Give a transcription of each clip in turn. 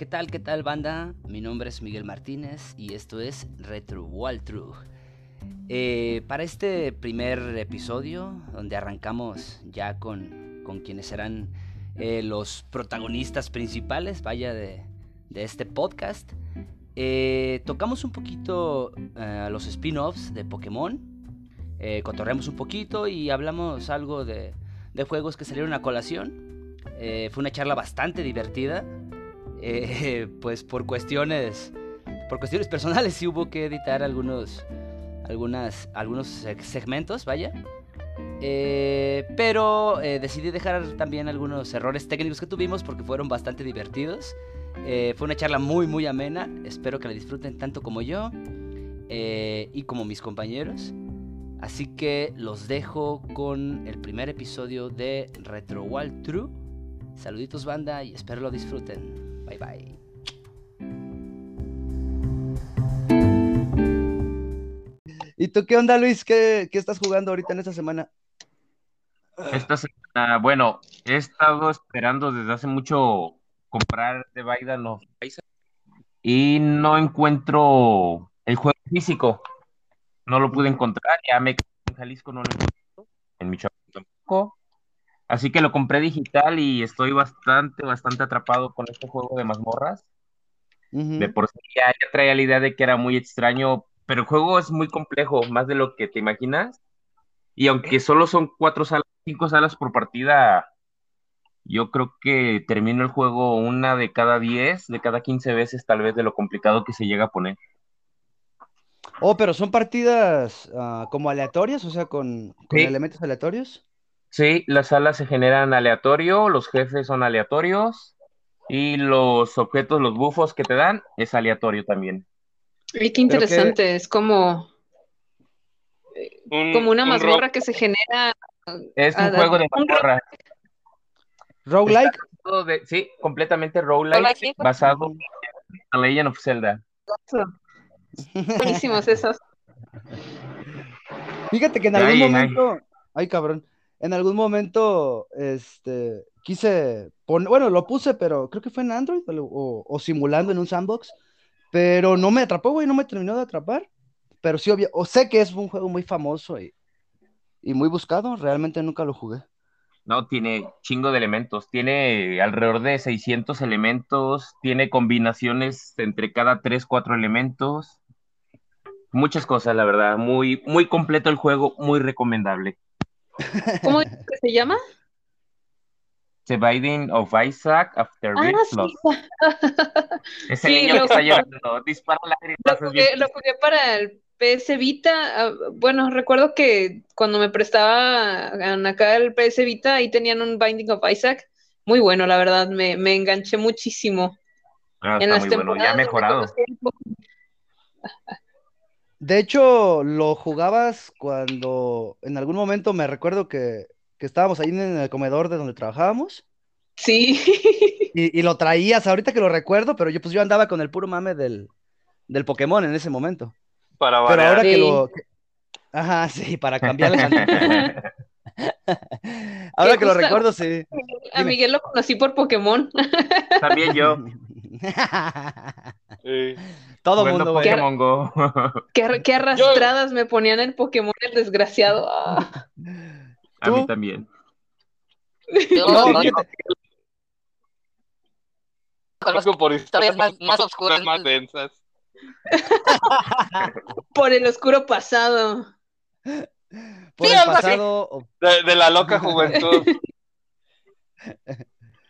¿Qué tal, qué tal, banda? Mi nombre es Miguel Martínez y esto es Retro Walkthrough. Eh, para este primer episodio, donde arrancamos ya con, con quienes serán eh, los protagonistas principales, vaya, de, de este podcast, eh, tocamos un poquito los spin-offs de Pokémon, cotorreamos un poquito y hablamos algo de, de juegos que salieron a colación. Fue una charla bastante divertida, eh, pues por cuestiones, por cuestiones personales sí hubo que editar algunos, algunas, algunos seg- segmentos, vaya. Eh, pero eh, decidí dejar también algunos errores técnicos que tuvimos porque fueron bastante divertidos. Fue una charla muy muy amena. Espero que la disfruten tanto como yo y como mis compañeros. Así que los dejo con el primer episodio de Retro Walkthrough. Saluditos banda y espero lo disfruten. Bye bye. ¿Y tú qué onda, Luis? ¿Qué, qué estás jugando ahorita en esta semana? Esta semana, bueno, he estado esperando desde hace mucho comprar The Binding of Isaac y no encuentro el juego físico. No lo pude encontrar, ya me quedé en Jalisco, no lo encuentro, en Michoacán tampoco. Así que lo compré digital y estoy bastante, bastante atrapado con este juego de mazmorras. De por sí ya, ya traía la idea de que era muy extraño, pero el juego es muy complejo, más de lo que te imaginas. Y aunque solo son cuatro salas, cinco salas por partida, yo creo que termino el juego una de cada diez, de cada quince veces, tal vez de lo complicado que se llega a poner. Oh, pero son partidas ah, como aleatorias, o sea, con, con Sí. elementos aleatorios. Sí, las salas se generan aleatorio, los jefes son aleatorios y los objetos, los bufos que te dan, es aleatorio también. Ay, qué interesante, es como, Un- como una un mazmorra rock. que se genera. Es un juego de mazmorra. Roguelike. De- sí, completamente roguelike, basado en The Legend of Zelda. Buenísimos esos. Fíjate que en algún momento, ay cabrón, en algún momento, este, quise poner, bueno, lo puse, pero creo que fue en Android o, simulando en un sandbox, pero no me atrapó, güey, no me terminó de atrapar, pero sí, obvio, o sé que es un juego muy famoso y, y muy buscado, realmente nunca lo jugué. No, tiene chingo de elementos, tiene alrededor de 600 elementos, tiene combinaciones entre cada 3, 4 elementos, muchas cosas, la verdad, muy, muy completo el juego, muy recomendable. ¿Cómo dices que se llama? The Binding of Isaac After Ah, sí. Flood. Ese Sí, niño lo- que está llorando, dispara lágrimas. Lo es jugué, lo jugué para el PS Vita. ah, Bueno, recuerdo que cuando me prestaba acá el PS Vita, ahí tenían un Binding of Isaac. Muy bueno, la verdad, me, me enganché muchísimo. Ah, en está las muy bueno, ya mejorado. De hecho, lo jugabas cuando en algún momento me recuerdo que, que estábamos ahí en el comedor de donde trabajábamos Sí. y, y lo traías, ahorita que lo recuerdo, pero yo pues yo andaba con el puro mame del, del Pokémon en ese momento. Para Pero variar. ahora que lo... que- Ajá, sí, para cambiarle. Ahora Que que lo recuerdo, sí. A Dime. Miguel lo conocí por Pokémon. También yo, Sí. Todo mundo, güey. Pokémon Go. Qué, qué arrastradas me ponían el Pokémon, el desgraciado. Ah. A mí también. No, fíjate, Conozco por historias más- más, oscuras, más densas. Por el oscuro pasado. por Sí, el pasado, De, de la loca juventud.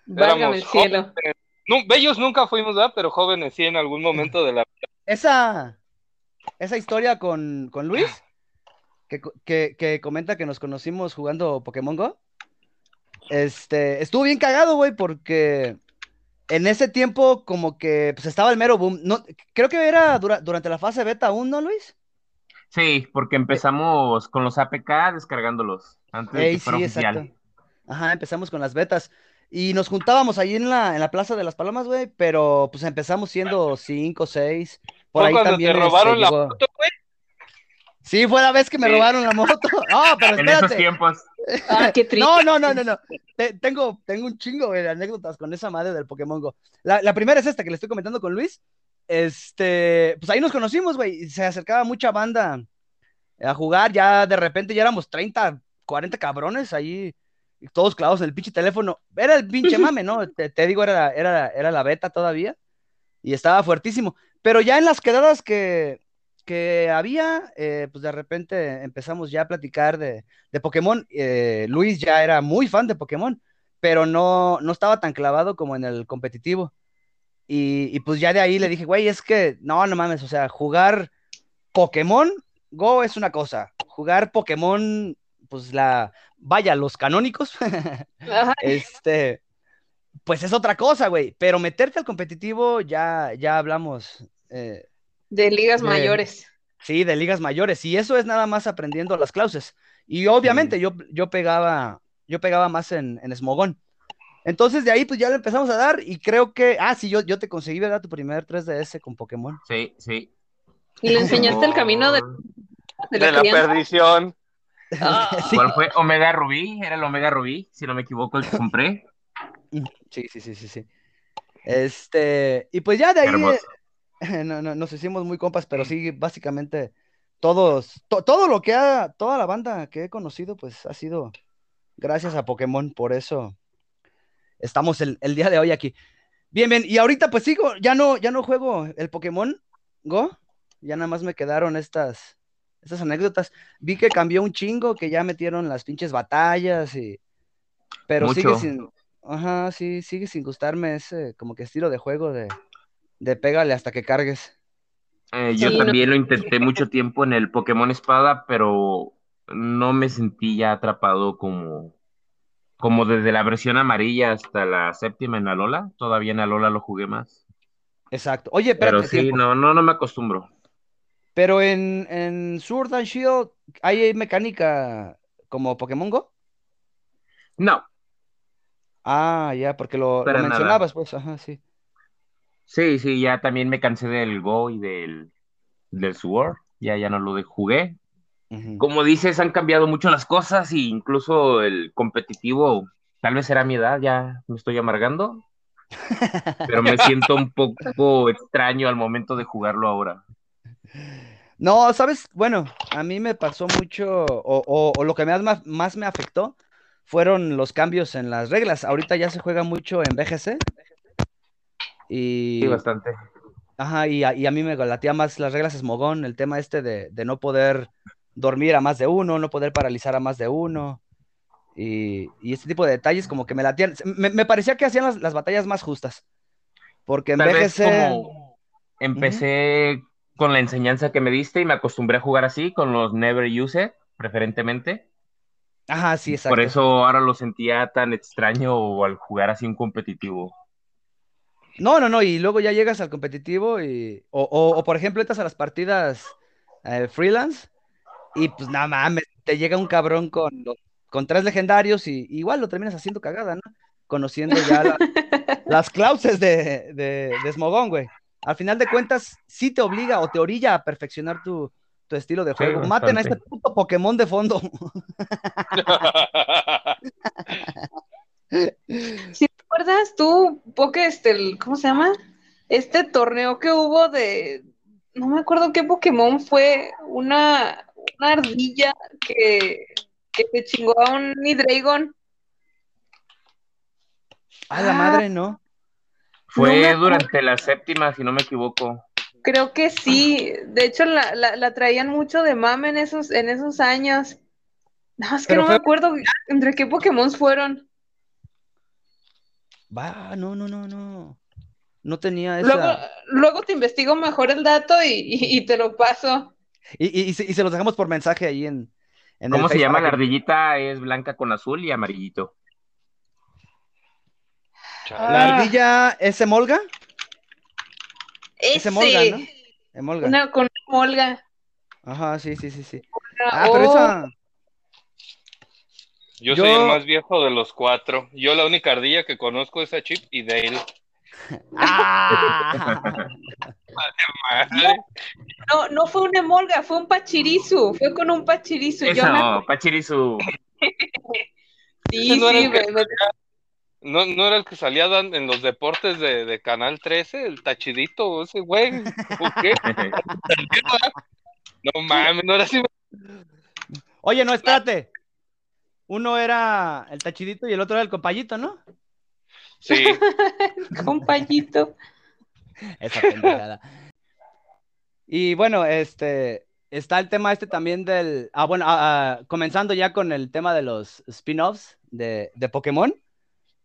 Válgame el Éramos cielo. jóvenes. Nu- bellos nunca fuimos, ¿verdad? Pero jóvenes sí en algún momento de la esa, esa historia con, con Luis, que, que, que comenta que nos conocimos jugando Pokémon Go, este, estuvo bien cagado, güey, porque en ese tiempo como que pues estaba el mero boom. No, creo que era dura- durante la fase beta aún, ¿no, Luis? Sí, porque empezamos con los APK descargándolos antes de que fuera sí, oficial. exacto. Ajá, empezamos con las betas. Y nos juntábamos ahí en la, en la Plaza de las Palomas, güey, pero pues empezamos siendo cinco, seis. Por Fue ahí cuando también te robaron este, la llegó- foto, güey. Sí, fue la vez que me Sí. robaron la moto. No, pero En esos espérate. tiempos. Ah, qué triste. No, no, no, no, no. Te- tengo, tengo un chingo güey, de anécdotas con esa madre del Pokémon Go. La, la primera es esta que le estoy comentando con Luis. Este, pues ahí nos conocimos, güey. y Se acercaba mucha banda a jugar. Ya de repente ya éramos 30, 40 cabrones ahí, y todos clavados en el pinche teléfono. Era el pinche mame, ¿no? Te, te digo, era, era, era la beta todavía. Y estaba fuertísimo. Pero ya en las quedadas que, que había, eh, pues de repente empezamos ya a platicar de, de Pokémon. eh, Luis ya era muy fan de Pokémon, pero no, no estaba tan clavado como en el competitivo. Y, y pues ya de ahí le dije, güey, es que no, no mames, o sea, jugar Pokémon Go es una cosa, jugar Pokémon, pues la, vaya, los canónicos, Ajá. este, pues es otra cosa, güey, pero meterte al competitivo ya, ya hablamos, eh, De ligas De- mayores. Sí, de ligas mayores. Y eso es nada más aprendiendo las clauses. Y obviamente yo, yo pegaba, yo pegaba más en, en Smogón. Entonces de ahí pues ya le empezamos a dar y creo que, ah, sí, yo, yo te conseguí, ¿verdad? Tu primer 3DS con Pokémon. Sí, sí. Y le enseñaste el camino de, de la De la crianza. perdición. Ah, Sí. ¿Cuál fue? Omega Rubí, era el Omega Rubí, si no me equivoco, el que compré. Sí, sí, sí, sí, sí. Este, y pues ya de ahí eh, no, no, nos hicimos muy compas, pero sí, básicamente todos, to- todo lo que ha, toda la banda que he conocido, pues ha sido gracias a Pokémon, por eso estamos el, el día de hoy aquí. Bien, bien, y ahorita pues sigo, ya no, ya no juego el Pokémon Go, ya nada más me quedaron estas, estas anécdotas. Vi que cambió un chingo, que ya metieron las pinches batallas y, pero sigue sin, ajá, sí, sigue sin gustarme ese como que estilo de juego de, de pégale hasta que cargues. Eh, yo Sí, no. también lo intenté mucho tiempo en el Pokémon Espada, pero no me sentí ya atrapado como, como desde la versión amarilla hasta la séptima en Alola. Todavía en Alola lo jugué más. Exacto. Oye, Pero sí, tiempo. no, no, no me acostumbro. Pero en, en Sword and Shield hay mecánica como Pokémon Go. No, Ah, ya, porque lo, lo Para nada. mencionabas, pues, ajá, sí. sí, sí, ya también me cansé del Go y del, del Sword. Ya, ya no lo de- jugué. Como dices, han cambiado mucho las cosas e incluso el competitivo, tal vez será mi edad, ya me estoy amargando, pero me siento un poco extraño al momento de jugarlo ahora. No, sabes, bueno, a mí me pasó mucho, o, o- o lo que más, más, me afectó fueron los cambios en las reglas. Ahorita ya se juega mucho en BGC. Y, Sí, bastante. ajá, y, a, y a mí me latía más las reglas Smogón, el tema este de, de no poder dormir a más de uno, no poder paralizar a más de uno. Y, y este tipo de detalles como que me latían. Me, me parecía que hacían las, las batallas más justas. Porque en Tal vez BGC... como empecé con la enseñanza que me diste y me acostumbré a jugar así, con los Never Use It, preferentemente. Ajá, sí, exacto. Por eso ahora lo sentía tan extraño al jugar así un competitivo. No, no, no, y luego ya llegas al competitivo y, o, o, o, por ejemplo, entras a las partidas eh, freelance y pues nada mames, te llega un cabrón con, los- con tres legendarios y igual lo terminas haciendo cagada, ¿no? Conociendo ya la- las clauses de, de, de Smogón, güey. Al final de cuentas, sí te obliga o te orilla a perfeccionar tu, tu estilo de Sí, juego. Maten a este puto Pokémon de fondo. ¿Sí te acuerdas tú, Poké, este, el- ¿cómo se llama? Este torneo que hubo de, no me acuerdo qué Pokémon fue, una, una ardilla que, que se chingó a un Hydreigon. A la Ah. madre, ¿no? Fue No durante la séptima, si no me equivoco. Creo que sí, de hecho la, la, la traían mucho de mame en esos, en esos años. No, es que Pero no fue- me acuerdo entre qué Pokémon fueron. Va, no, no, no, no. No tenía Luego, esa. luego te investigo mejor el dato y, y- y te lo paso. Y, y, y se, y se los dejamos por mensaje ahí en, en el ¿Cómo se llama la ardillita? Es blanca con azul y amarillito. La Ah. ardilla es Emolga. Es Emolga, ¿no? Emolga. una con una molga. Ajá, sí, sí, sí, sí. Ah, pero oh, esa. Yo, Yo- soy el más viejo de los cuatro. Yo la única ardilla que conozco es a Chip y Dale. ¡Ah! Madre. No, no fue una emolga, fue un pachirisu. Fue con un pachirisu. Yo me Eso. Sí, no era sí, me- ¿No, no era el que salía dan- en los deportes de, de Canal 13, el tachidito, ese güey? ¿O qué? No mames, no era así. Oye, no, espérate. Uno era el tachidito y el otro era el compayito, ¿no? Sí, Compayito. Esa pendejada. Y bueno, este está el tema este también del. Ah, bueno, ah, ah, comenzando ya con el tema de los spin-offs de, de Pokémon.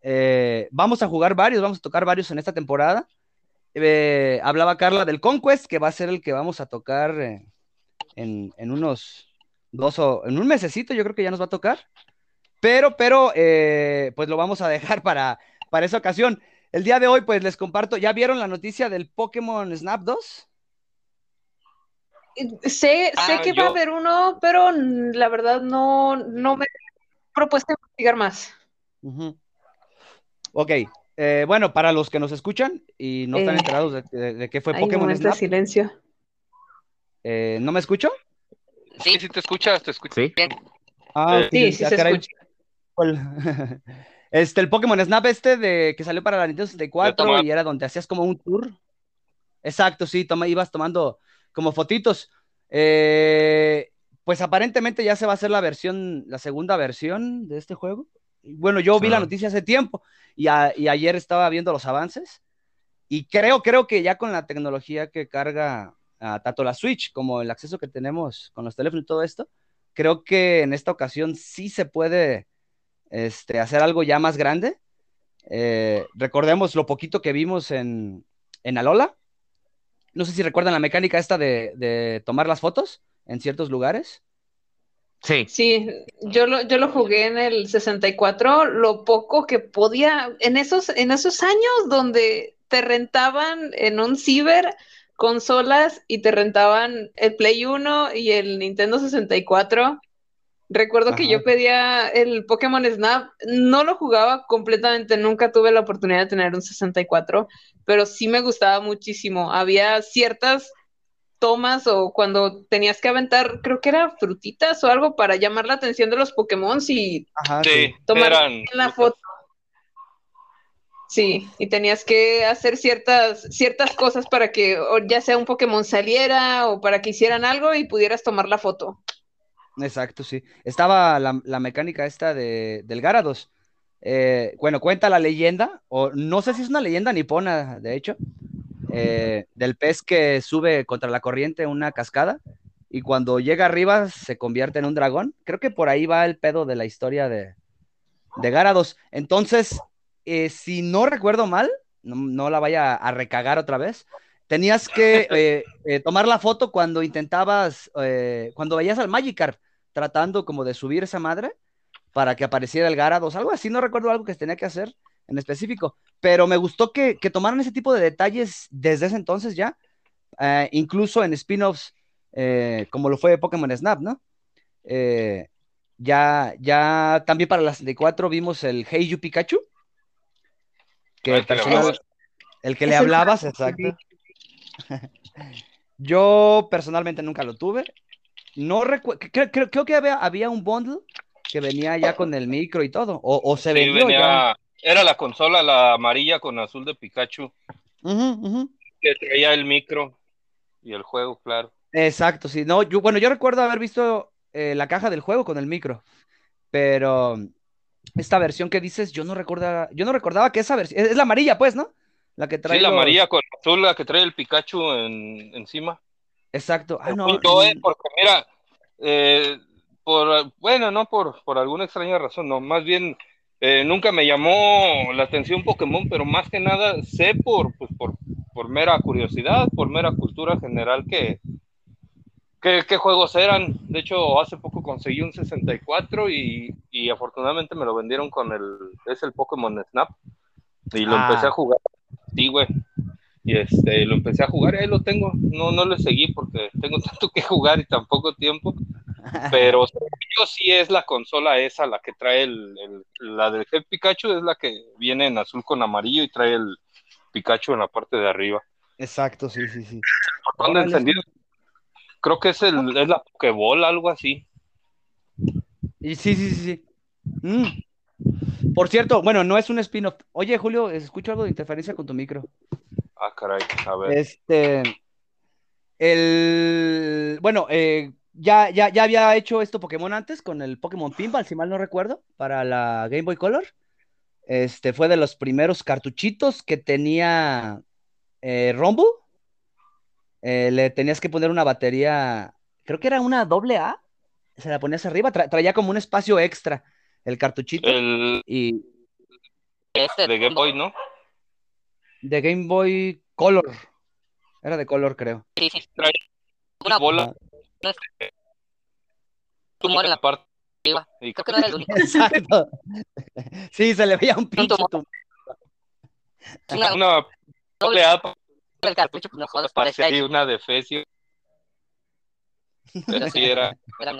Eh, vamos a jugar varios, vamos a tocar varios en esta temporada. Eh, hablaba Carla del Conquest, que va a ser el que vamos a tocar eh, en, en unos dos o en un mesecito, yo creo que ya nos va a tocar. Pero, pero, eh, pues lo vamos a dejar para, para esa ocasión. El día de hoy, pues les comparto, ¿ya vieron la noticia del Pokémon Snap 2? Sé, sé Ah, que va a haber uno, pero la verdad no, no me he propuesto investigar más. Ujú. Ok, eh, bueno, para los que nos escuchan y no están Eh, enterados de, de- de qué fue Hay Pokémon momentos de Snap, silencio. eh, ¿no me escucho? sí, sí te escuchas, te escuchas. Sí. bien. Ah, Sí, sí ah, se caray. escucha. Este, el Pokémon Snap este de que salió para la Nintendo 64 tomar- y era donde hacías como un tour. Exacto, sí, toma, ibas tomando como fotitos. Eh, pues aparentemente ya se va a hacer la versión, la segunda versión de este juego. Bueno, yo vi la noticia hace tiempo y, a- y ayer estaba viendo los avances y creo, creo que ya con la tecnología que carga ah, tanto la Switch como el acceso que tenemos con los teléfonos y todo esto, creo que en esta ocasión sí se puede este, hacer algo ya más grande. Eh, recordemos lo poquito que vimos en, en Alola. No sé si recuerdan la mecánica esta de, de tomar las fotos en ciertos lugares. Sí. Sí, yo lo, yo lo jugué en el 64, lo poco que podía, en esos, en esos años donde te rentaban en un ciber consolas y te rentaban el Play 1 y el Nintendo 64. Recuerdo que yo pedía el Pokémon Snap, no lo jugaba completamente, nunca tuve la oportunidad de tener un 64, pero sí me gustaba muchísimo. Había ciertas tomas o cuando tenías que aventar, creo que era frutitas o algo para llamar la atención de los Pokémon y Ajá, Sí, Tomar eran. la foto. Sí, y tenías que hacer ciertas, ciertas cosas para que o ya sea un Pokémon saliera o para que hicieran algo y pudieras tomar la foto. Exacto, sí. Estaba la, la mecánica esta de, del Garados. Eh, bueno, cuenta la leyenda, o no sé si es una leyenda nipona, de hecho, eh, del pez que sube contra la corriente una cascada y cuando llega arriba se convierte en un dragón. Creo que por ahí va el pedo de la historia de, de Garados. Entonces, eh, si no recuerdo mal, no, no la vaya a recagar otra vez, tenías que eh, eh, tomar la foto cuando intentabas, cuando veías al Magikarp tratando como de subir esa madre para que apareciera el Garados, algo así, no recuerdo algo que tenía que hacer en específico, pero me gustó que, que tomaran ese tipo de detalles desde ese entonces ya, eh, incluso en spin-offs eh, como lo fue Pokémon Snap, ¿no? Eh, ya, ya también para la 64 vimos el Hey You Pikachu, que el el que le personal, hablabas. el que le hablabas, exacto. Yo personalmente nunca lo tuve. No recuerdo, creo, creo, creo que había, había un bundle que venía ya con el micro y todo, o, o se Sí, vendió ya. Era la consola, la amarilla con azul de Pikachu, que traía el micro y el juego, claro. Exacto, sí. No, yo, bueno, yo recuerdo haber visto eh, la caja del juego con el micro, pero esta versión que dices, yo no recordaba, yo no recordaba que esa versión, es, es la amarilla, pues, ¿no? La que trae Sí, la los- amarilla con azul, la que trae el Pikachu en, encima. Exacto. Ah, no, Según yo, eh, porque mira, eh, por, bueno, no por, por alguna extraña razón, no, más bien eh, nunca me llamó la atención Pokémon, pero más que nada sé por, pues, por, por mera curiosidad, por mera cultura general que, que, juegos eran. De hecho, hace poco conseguí un 64 y, y afortunadamente me lo vendieron con el, es el Pokémon Snap y lo Ah. empecé a jugar. Sí, güey. Y este, lo empecé a jugar ahí lo tengo. No, no le seguí porque tengo tanto que jugar y tan poco tiempo. Pero yo sí es la consola esa, la que trae el, el- la del Head Pikachu, es la que viene en azul con amarillo y trae el Pikachu en la parte de arriba. Exacto, sí, sí, sí. Botón de Órale. encendido. Creo que es, el, es la Pokéball, algo así. Y sí, sí, sí, sí. Mm. Por cierto, bueno, no es un spin-off. Oye, Julio, escucho algo de interferencia con tu micro. Ah, caray, a ver. Este, el, bueno, eh, ya, ya, ya había hecho esto Pokémon antes con el Pokémon Pinball, si mal no recuerdo, para la Game Boy Color. Este fue de los primeros cartuchitos que tenía eh, Rumble. Eh, le tenías que poner una batería, creo que era una doble A, se la ponías arriba, tra- traía como un espacio extra el cartuchito El y Este, de Game Boy, ¿no? De Game Boy Color. Era de color, creo. Sí, sí. Trae Una bola tumor en la parte. arriba. Y Creo que no era el único. Exacto. Sí, se le veía un pinche tumor. tumor. Una una doble A el cartucho, pues no jodas, parece parece ahí una de Fecio. Así era. Era-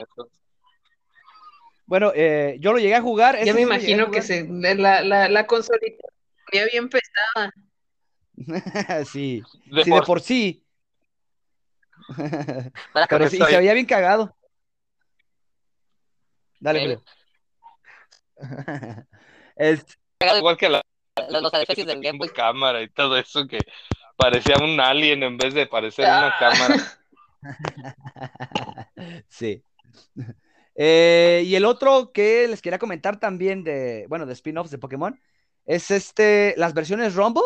Bueno, eh, yo lo llegué a jugar. Ya me imagino que se, la, la, la consolita ya bien pesada. sí, De sí, de por- por sí. Para Pero sí, se veía bien cagado. Dale, Eh. Julio. Es, igual que la los, los adefesios del Game Boy. cámara y todo eso que parecía un alien en vez de parecer una Ah. cámara. sí. Eh, y el otro que les quería comentar también de, bueno, de spin-offs de Pokémon, es este, las versiones Rumble,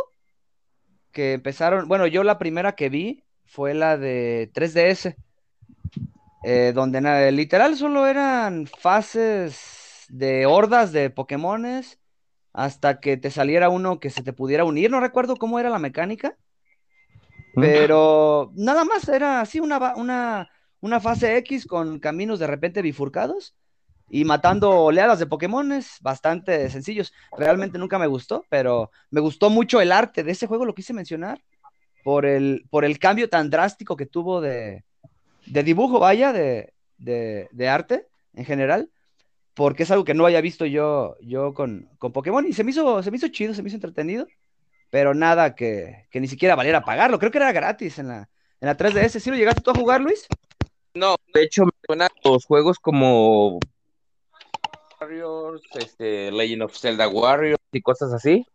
que empezaron, bueno, yo la primera que vi fue la de 3DS, eh, donde na- literal solo eran fases de hordas de Pokémones hasta que te saliera uno que se te pudiera unir, no recuerdo cómo era la mecánica. Pero nada más era así una, una, una fase X con caminos de repente bifurcados y matando oleadas de Pokémones bastante sencillos. Realmente nunca me gustó, pero me gustó mucho el arte de ese juego, lo quise mencionar, por el, por el cambio tan drástico que tuvo de, de dibujo, vaya, de, de, de arte en general, porque es algo que no había visto yo, yo con, con Pokémon y se me hizo, se me hizo chido, se me hizo entretenido pero nada que, que ni siquiera valiera pagarlo. Creo que era gratis en la, en la 3DS. ¿Sí lo llegaste tú a jugar, Luis? No, de hecho me suenan los juegos como Warriors, este, Legend of Zelda Warriors y cosas así.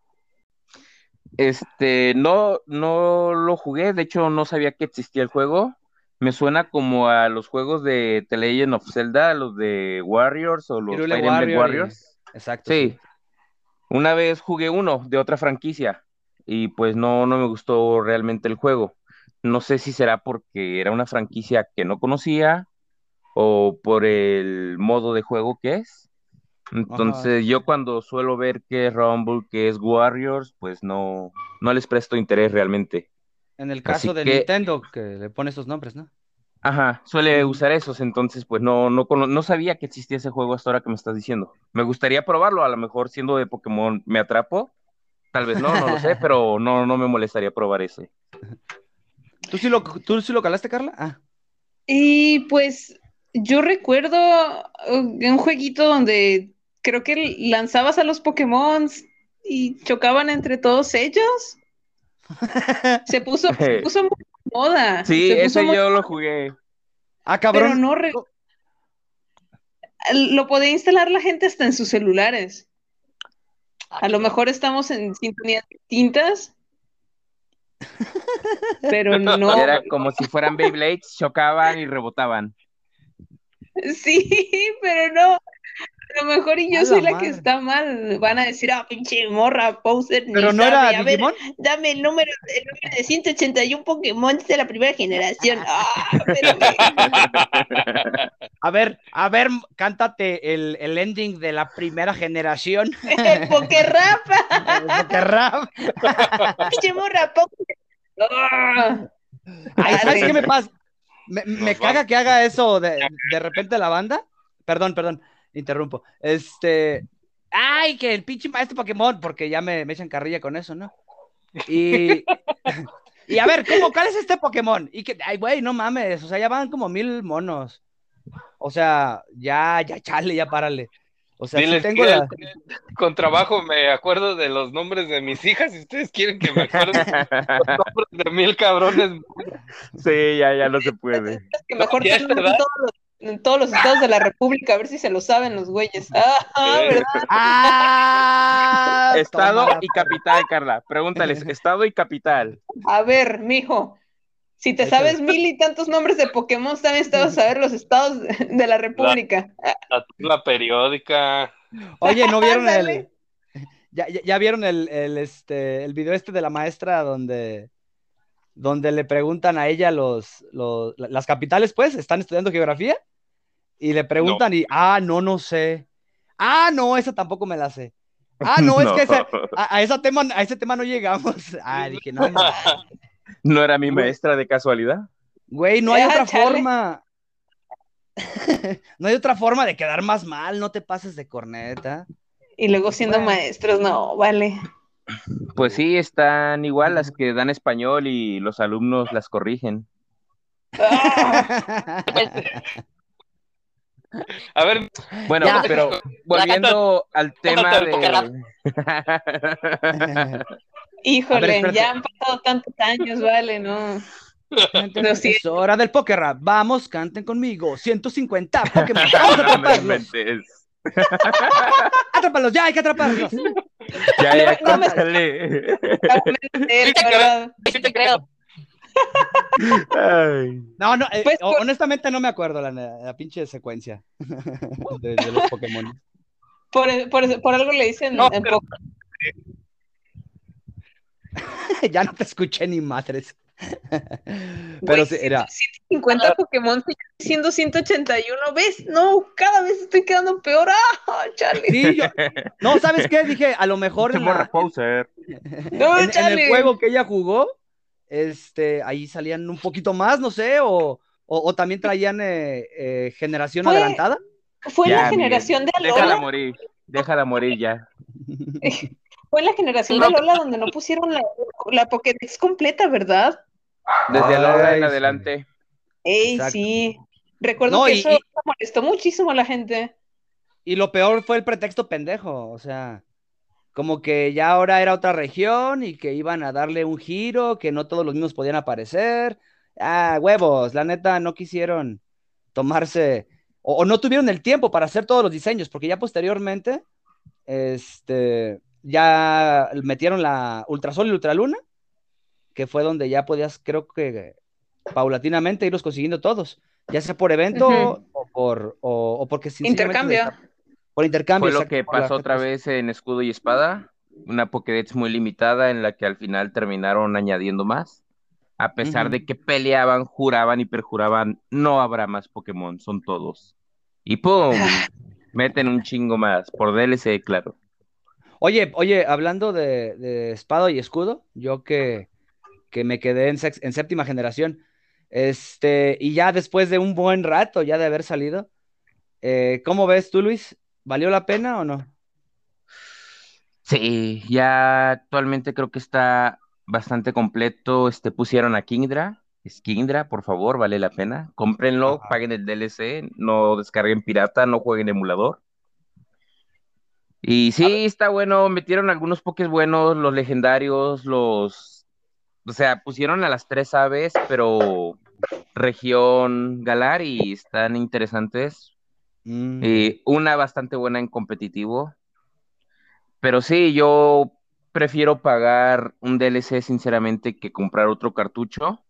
Este, no, no lo jugué, de hecho no sabía que existía el juego. Me suena como a los juegos de The Legend of Zelda, los de Warriors o los Fire Emblem Warrior y- Warriors. Exacto. Sí. Una vez jugué uno de otra franquicia y pues no, no me gustó realmente el juego. No sé si será porque era una franquicia que no conocía o por el modo de juego que es. Entonces yo cuando suelo ver que es Rumble, que es Warriors, pues no, no les presto interés realmente. En el caso Así de que- Nintendo, que le pone esos nombres, ¿no? Ajá, suele usar esos, entonces pues no, no, cono- no sabía que existía ese juego hasta ahora que me estás diciendo. Me gustaría probarlo, a lo mejor siendo de Pokémon me atrapo, tal vez no, no lo sé, pero no, no me molestaría probar ese. ¿Tú sí lo, tú sí lo calaste, Carla? Ah, Y pues yo recuerdo uh, un jueguito donde creo que lanzabas a los Pokémon y chocaban entre todos ellos. Se puso, se puso muy moda. Sí, muy- yo lo jugué. ah Pero cabrón. no re- lo podía instalar la gente hasta en sus celulares. A lo mejor estamos en sintonías distintas. Pero no. Era como si fueran Beyblades, chocaban y rebotaban. Sí, pero no. A lo mejor y yo A soy la la que está mal. Van a decir, ah, pinche morra, poser, ni Pero no sabe. era A ver, dame el número, el número de 181 Pokémon de la primera generación. Ah, pero A ver, a ver, cántate el, el ending de la primera generación. el pinche morra, poser. Ah. Ay, ¿sabes qué me pasa? Me, me caga que haga eso de, de repente la banda. Perdón, perdón, interrumpo. Este. Ay, que el pinche maestro Pokémon, porque ya me, me echan carrilla con eso, ¿no? Y. Y a ver, ¿cómo, ¿cuál es este Pokémon? Y que, ay, güey, no mames, o sea, ya van como mil monos. O sea, ya, ya, chale, ya párale. O sea, Diles tengo que la... con trabajo me acuerdo de los nombres de mis hijas. Si ustedes quieren que me acuerde los nombres de mil cabrones, Sí, ya, ya no se puede. Que mejor es verdad. todos, los, en todos los estados de la República, a ver si se lo saben los güeyes. Ah, ah. ¡Ah! Estado Toma. y capital, Carla. Pregúntales, estado y capital. A ver, mijo. Si te sabes mil y tantos nombres de Pokémon, también te vas a saber los estados de, la República. la, la periódica. Oye, ¿no vieron el... Ya, ya, ya vieron el, el, este, el video este de la maestra donde, donde le preguntan a ella los, los, la- las capitales, pues, están estudiando geografía y le preguntan y, ah, no, no sé. Ah, no, esa tampoco me la sé. Ah, no, es que ese- a, a ese tema, a ese tema no llegamos. Ah, dije, no, no, ¿No era mi maestra de casualidad? güey, no hay Ah, otra chale. forma. no hay otra forma de quedar más mal, no te pases de corneta. Y luego siendo Bueno. maestros, no, vale. Pues sí, están igual las que dan español y los alumnos las corrigen. A ver, Bueno, Ya. pero volviendo al tema de... híjole, ya han pasado tantos años, vale, no. Siento. es hora del Poker Rap. Vamos, canten conmigo. 150 Pokémon. Vamos a No atraparlos. Atrápalos, ya hay que atraparlos. Ya, ya, No me- córtale. Él, te ¿verdad? Sí te creo. Ay. No, no, eh, Pues, honestamente no me acuerdo la, la pinche secuencia de, de los Pokémon. Por, por, por algo le dicen No, en pero- ya no te escuché ni madres. Pero sí, era. 150 Pokémon siendo 181, ¿ves? No, cada vez estoy quedando peor. ¡Ah! Sí, yo. No, ¿sabes qué? Dije, a lo mejor en, la- morra poser. No, en- en chale. el juego que ella jugó, este, ahí salían un poquito más, no sé, o, o, o también traían eh, eh, generación Fue- adelantada. Fue Ya, la generación de Déjala Alola. morir. Déjala morir ya. Fue en la generación de Alola donde no pusieron la, la Pokédex completa, ¿verdad? Desde Ay, ahora en adelante. Ey, Exacto. sí. Recuerdo No, que y- eso y- molestó muchísimo a la gente. Y lo peor fue el pretexto pendejo, o sea, como que ya ahora era otra región y que iban a darle un giro, que no todos los niños podían aparecer. Ah, huevos, la neta no quisieron tomarse o, o no tuvieron el tiempo para hacer todos los diseños, porque ya posteriormente, este, ya metieron la Ultrasol y Ultraluna, que fue donde ya podías, creo que paulatinamente irlos consiguiendo todos, ya sea por evento o por o, o porque Intercambio. por intercambio. Fue lo que pasó otra vez en Escudo y Espada. Una Pokédex muy limitada en la que al final terminaron añadiendo más. A pesar de que peleaban, juraban y perjuraban, no habrá más Pokémon, son todos. Y ¡pum! Meten un chingo más, por DLC, claro. Oye, oye, hablando de, de espada y escudo, yo que, que me quedé en, sex- en séptima generación, este, y ya después de un buen rato ya de haber salido, eh, ¿cómo ves tú, Luis? ¿Valió la pena o no? Sí, ya actualmente creo que está bastante completo. Este pusieron a Kingdra. Es Kingdra, por favor, vale la pena. Cómprenlo, Ajá. paguen el DLC, no descarguen pirata, no jueguen emulador. Y sí, está bueno, metieron algunos pokés buenos, los legendarios, los... O sea, pusieron a las tres aves, pero región Galar y están interesantes. Mm, Eh, una bastante buena en competitivo. Pero sí, yo prefiero pagar un DLC, sinceramente, que comprar otro cartucho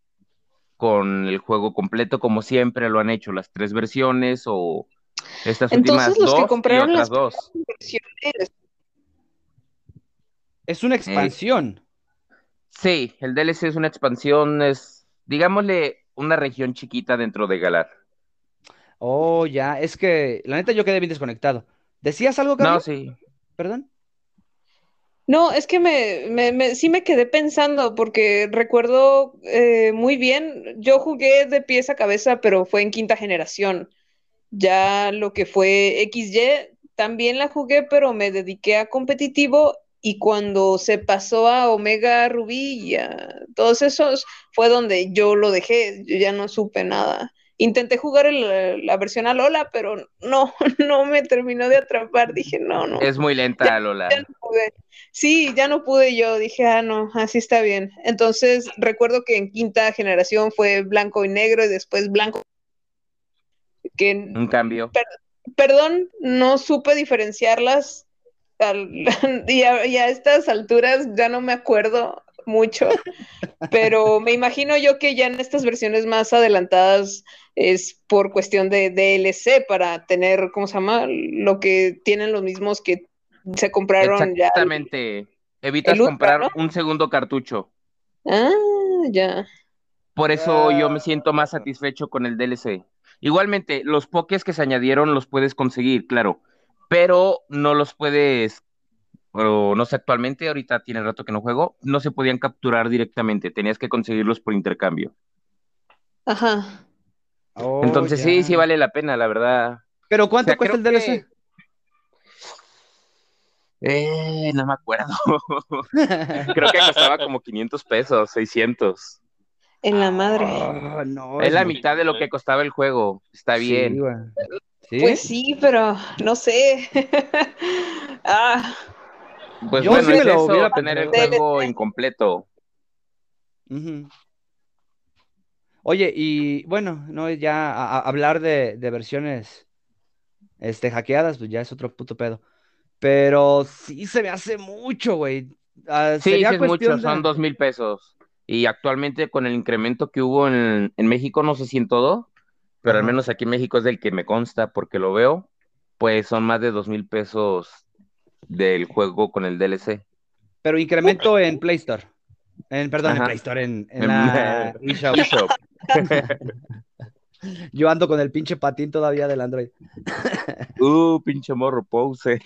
con el juego completo, como siempre lo han hecho, las tres versiones o estas Entonces, últimas los que y compraron otras las- dos. Versiones. Es una expansión. Sí, el DLC es una expansión, es, digámosle, una región chiquita dentro de Galar. Oh, ya, es que la neta yo quedé bien desconectado. ¿Decías algo, No, Carlos? sí. Perdón. No, es que me, me, me- sí me quedé pensando porque recuerdo eh, muy bien, yo jugué de pies a cabeza, pero fue en quinta generación. Ya lo que fue XY, también la jugué, pero me dediqué a competitivo y cuando se pasó a Omega Rubí y a todos esos, fue donde yo lo dejé, yo ya no supe nada. Intenté jugar el- la versión Alola, pero no, no me terminó de atrapar. Dije, no, no. Es muy lenta, Lola. ya no pude. Sí, ya no pude yo. Dije, ah, no, así está bien. Entonces, recuerdo que en quinta generación fue blanco y negro y después blanco. Que, Un cambio. perdón, no supe diferenciarlas. al- y, a, y a estas alturas ya no me acuerdo mucho, pero me imagino yo que ya en estas versiones más adelantadas es por cuestión de DLC para tener, ¿cómo se llama? Lo que tienen los mismos que se compraron ya. Exactamente. Evitas el Ultra, comprar ¿no? un segundo cartucho. Ah, ya. Por eso yo me siento más satisfecho con el DLC. Igualmente, los pokés que se añadieron los puedes conseguir, claro, pero no los puedes, o no sé actualmente, ahorita tiene rato que no juego, no se podían capturar directamente, tenías que conseguirlos por intercambio. Ajá. Oh, Entonces sí, ya. sí vale la pena, la verdad. Pero ¿cuánto O sea, cuesta el DLC? Eh, no me acuerdo. Creo que costaba como 500 pesos, 600. En la madre. Ah, no, Es la mitad de lo que costaba el juego. Está Sí, bien. Pues sí, pero no sé. ah, Pues Yo bueno, sí es lo eso, hubiera tener el juego incompleto. Oye, y bueno, no ya a- a- hablar de, de versiones este, hackeadas, pues ya es otro puto pedo. Pero sí se me hace mucho, güey. Ah, Sí, es mucho, de- son dos mil pesos. Y actualmente con el incremento que hubo en, en México, no sé si en todo, pero al menos aquí en México es del que me consta porque lo veo, pues son más de dos mil pesos del juego con el DLC. Pero incremento en Play Store. En, perdón, en. Play Store, en, en En- la eShop. eShop. Yo ando con el pinche patín todavía del Android. Uh, pinche morro poser.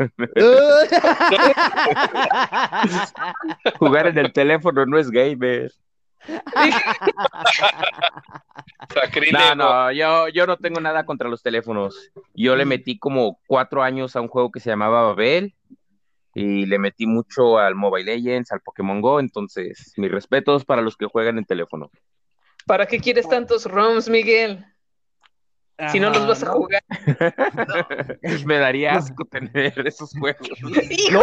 Jugar en el teléfono no es gamer. No, no, yo, yo no tengo nada contra los teléfonos. Yo le metí como cuatro años a un juego que se llamaba Babel y le metí mucho al Mobile Legends, al Pokémon Go, entonces mis respetos para los que juegan en teléfono. ¿para qué quieres tantos ROMs, Miguel? Si no los vas a jugar. Me daría asco tener esos juegos. No,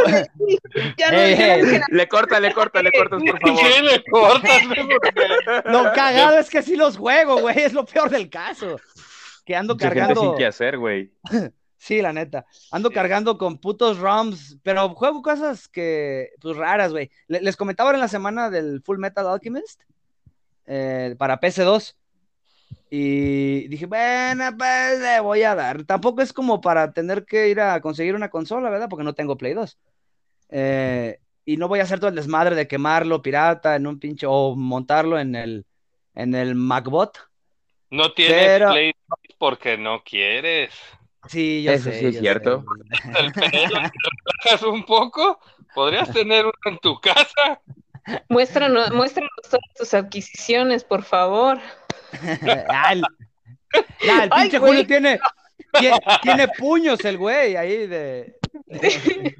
ya dije Le corta, le corta, le cortas, por favor. ¿Qué le cortas, Lo cagado es que sí los juego, güey. Es lo peor del caso. Que ando Mucha gente cargando. sin que hacer, güey. Sí, la neta. Ando cargando con putos ROMs, pero juego cosas que, pues raras, güey. Le- Les comentaba en la semana del Full Metal Alchemist eh, para PC2. Y dije, bueno, pues le voy a dar. Tampoco es como para tener que ir a conseguir una consola, ¿verdad? Porque no tengo Play 2. Eh, y no voy a hacer todo el desmadre de quemarlo pirata en un pinche o montarlo en el, en el MacBot. No tienes Pero- Play porque no quieres. Sí, yo Eso sé, sí es yo cierto. sé. El pelo, ¿te relajas un poco? ¿Podrías tener uno en tu casa? Muéstranos, muéstranos todas tus adquisiciones, por favor. Ah, el, ya, el pinche. Julio tiene, tiene, tiene puños el güey ahí de, de,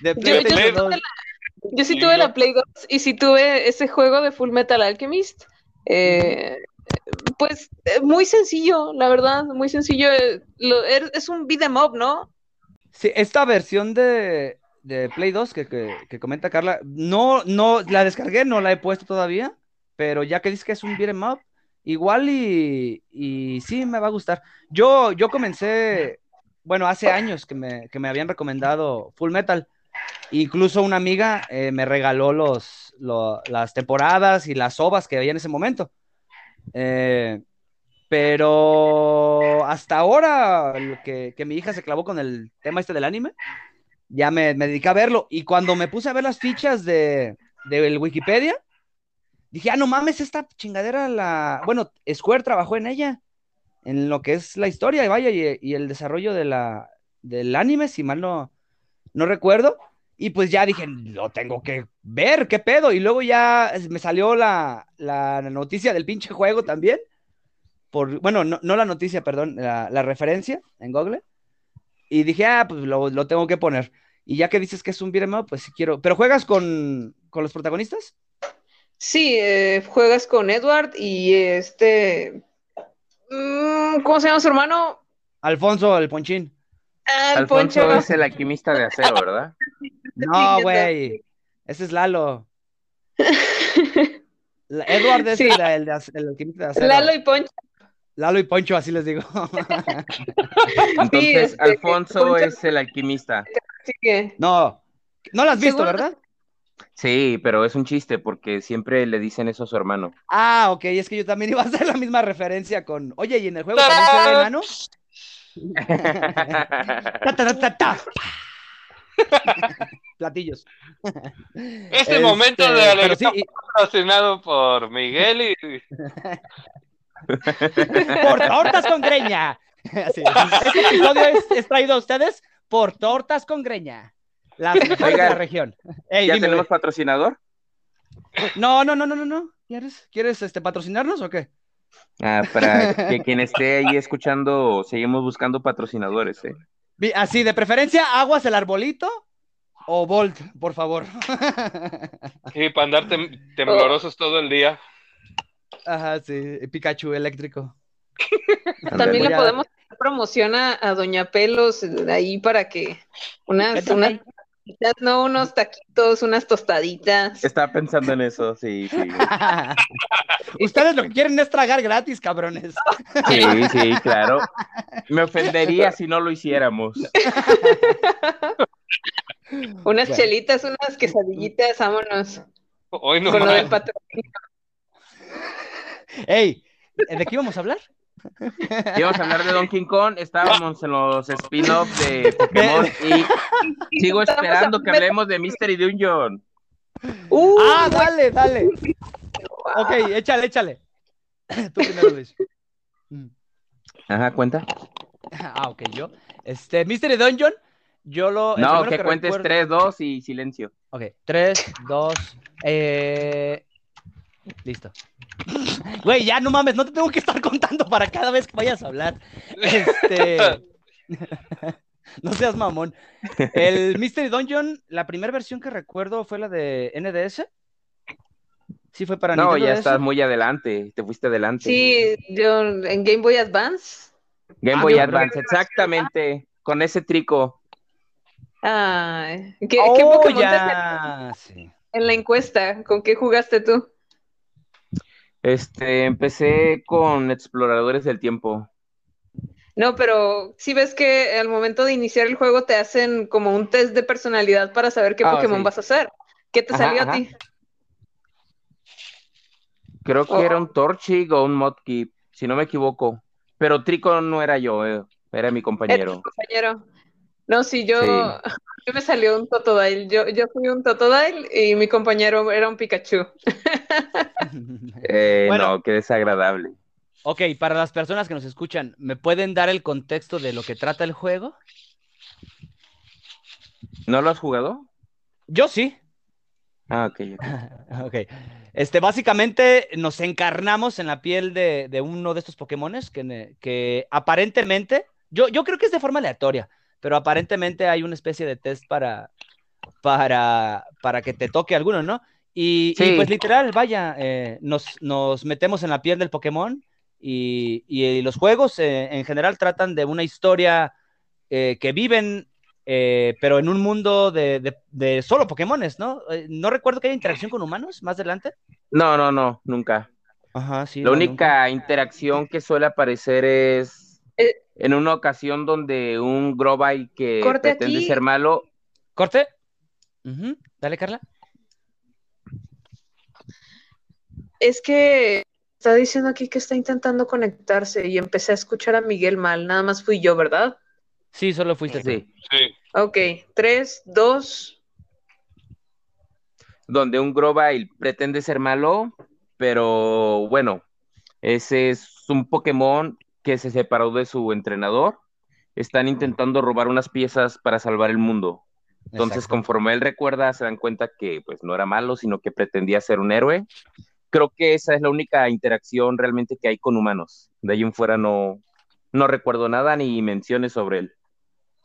de Yo, yo PlayStation sí 2. tuve la, yo sí tuve la Play 2 y sí tuve ese juego de Full Metal Alchemist. Eh, pues eh, muy sencillo, la verdad, muy sencillo. eh, lo- er- es un beat 'em up, ¿no? Sí, esta versión de, de Play 2 que, que, que comenta Carla, no, no, la descargué, no la he puesto todavía, pero ya que dices que es un beat'em up, igual y, y sí me va a gustar. Yo, yo comencé, bueno, hace años que me, que me habían recomendado Full Metal, incluso una amiga eh, me regaló los, lo- las temporadas y las ovas que había en ese momento. Eh, pero hasta ahora que, que mi hija se clavó con el tema este del anime, ya me, me dediqué a verlo. Y cuando me puse a ver las fichas de, del Wikipedia, dije, ah, no mames, esta chingadera la... Bueno, Square trabajó en ella, en lo que es la historia, y vaya, y, el desarrollo de la, del anime, si mal no, no recuerdo. Y pues ya dije, lo tengo que ver, qué pedo. Y luego ya me salió la, la noticia del pinche juego también. Por, bueno, no, no la noticia, perdón, la referencia en Google. Y dije, ah, pues lo, lo tengo que poner. Y ya que dices que es un beat'em up, pues sí quiero. ¿Pero juegas con, con los protagonistas? Sí, eh, juegas con Edward y este... mm, ¿Cómo se llama su hermano? Alfonso, el ponchín. Ah, el Alfonso Poncho. es el alquimista de acero, ¿verdad? No, güey. Ese es Lalo. La- Edward es Sí. el, el el alquimista de acero. Lalo y Poncho. Lalo y Poncho, así les digo. Entonces, este, Alfonso Poncho- es el alquimista. Así que, no, no lo has visto, Seguro- ¿verdad? Sí, pero es un chiste porque siempre le dicen eso a su hermano. Ah, ok, es que yo también iba a hacer la misma referencia con, oye, ¿y en el juego también se ve enano? Ta, ta, ta, ta, ta. Platillos. Este, Este, momento de pero alegría sí, y- patrocinado por Miguel y por tortas con greña. Así, este episodio es, es traído a ustedes por tortas con greña. Las mejores de Oiga, la región. Ey, ¿Ya dime, tenemos güey. patrocinador? No, no, no, no, no, no. ¿Quieres, ¿quieres este, patrocinarnos o qué? Ah, para que quien esté ahí escuchando, seguimos buscando patrocinadores, ¿eh? Así, de preferencia, aguas el arbolito o Volt, por favor. Sí, para andar tem- temblorosos todo el día. Ajá, sí, Pikachu eléctrico. también le podemos hacer promoción a, a Doña Pelos de ahí para que unas, unas, no, unos taquitos, unas tostaditas. Estaba pensando en eso, sí, sí. Ustedes lo que quieren es tragar gratis, cabrones. Sí, sí, claro. Me ofendería si no lo hiciéramos. Unas Bueno. chelitas, unas quesadillitas, vámonos. Hoy no Con lo del patrocinio. Ey, ¿de qué íbamos a hablar? Íbamos a hablar de Donkey Kong, estábamos en los spin-offs de Pokémon y sigo esperando que hablemos de Mystery Dungeon. Uh, Ah, dale, dale. Ok, échale, échale. Tú primero, Luis. Mm. Ajá, cuenta. Ah, ok, yo. Este, Mystery Dungeon, yo lo. No, primero que cuentes recuerdo- 3, 2 y silencio. Ok, 3, 2, eh... Listo. Güey, ya no mames, no te tengo que estar contando para cada vez que vayas a hablar. Este... no seas mamón. El Mystery Dungeon, la primera versión que recuerdo fue la de NDS. Sí, fue para No, Nintendo ya DS? estás muy adelante, te fuiste adelante. sí, yo en Game Boy Advance. Game Ah, Boy Advance, exactamente, con ese trico. Ay, ¿qué, qué Oh, Pokémon te ya. Sí. en la encuesta? ¿Con qué jugaste tú? Este, empecé con Exploradores del Tiempo. No, pero si ves que al momento de iniciar el juego te hacen como un test de personalidad para saber qué Ah, Pokémon sí. vas a hacer. ¿Qué te Ajá, salió ajá. a ti? Creo que Oh. era un Torchic o un Mudkip, si no me equivoco. Pero Trico no era yo, eh, era mi Era compañero. tu compañero. No, sí, yo, Sí. Yo me salió un Totodile. Yo, yo fui un Totodile y mi compañero era un Pikachu. Eh, Bueno. No, qué desagradable. ok, para las personas que nos escuchan, ¿me pueden dar el contexto de lo que trata el juego? ¿No lo has jugado? Yo sí. Ah, ok. ok. Ok. Este, básicamente nos encarnamos en la piel de, de uno de estos Pokémones que, que aparentemente, yo, yo creo que es de forma aleatoria, pero aparentemente hay una especie de test para, para, para que te toque alguno, ¿no? Y, y Sí. pues literal, vaya, eh, nos, nos metemos en la piel del Pokémon y, y los juegos eh, en general tratan de una historia eh, que viven, eh, pero en un mundo de, de- de solo Pokémones, ¿no? Eh, no recuerdo que haya interacción con humanos más adelante. No, no, no, nunca. Ajá, sí. La no, única interacción que suele aparecer es. En una ocasión donde un Grovyle que Corte pretende aquí. ser malo. Corte. Dale, Carla. Es que está diciendo aquí que está intentando conectarse y empecé a escuchar a Miguel mal. Nada más fui yo, ¿verdad? Sí, solo fuiste tú. Sí, Sí. Ok, tres, dos. donde un Grovyle pretende ser malo, pero bueno, ese es un Pokémon que se separó de su entrenador. Están intentando robar unas piezas para salvar el mundo. Entonces, Exacto. conforme él recuerda, se dan cuenta que pues no era malo, sino que pretendía ser un héroe. Creo que esa es la única interacción realmente que hay con humanos. De ahí en fuera no, no recuerdo nada ni menciones sobre él.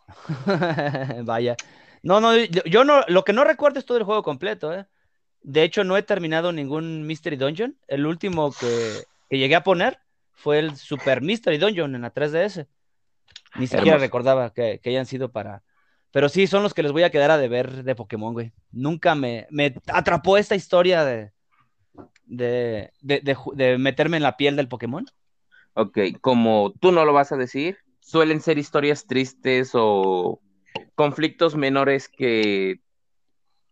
Vaya. No, no, yo, yo no, lo que no recuerdo es todo el juego completo, ¿eh? De hecho, no he terminado ningún Mystery Dungeon. El último que, que llegué a poner fue el Super Mystery Dungeon en la 3DS. Ni siquiera Hermoso. recordaba que, que hayan sido para. Pero sí, son los que les voy a quedar a deber de Pokémon, güey. Nunca me, me atrapó esta historia de, de, de, de meterme en la piel del Pokémon. Ok, como tú no lo vas a decir, suelen ser historias tristes o conflictos menores que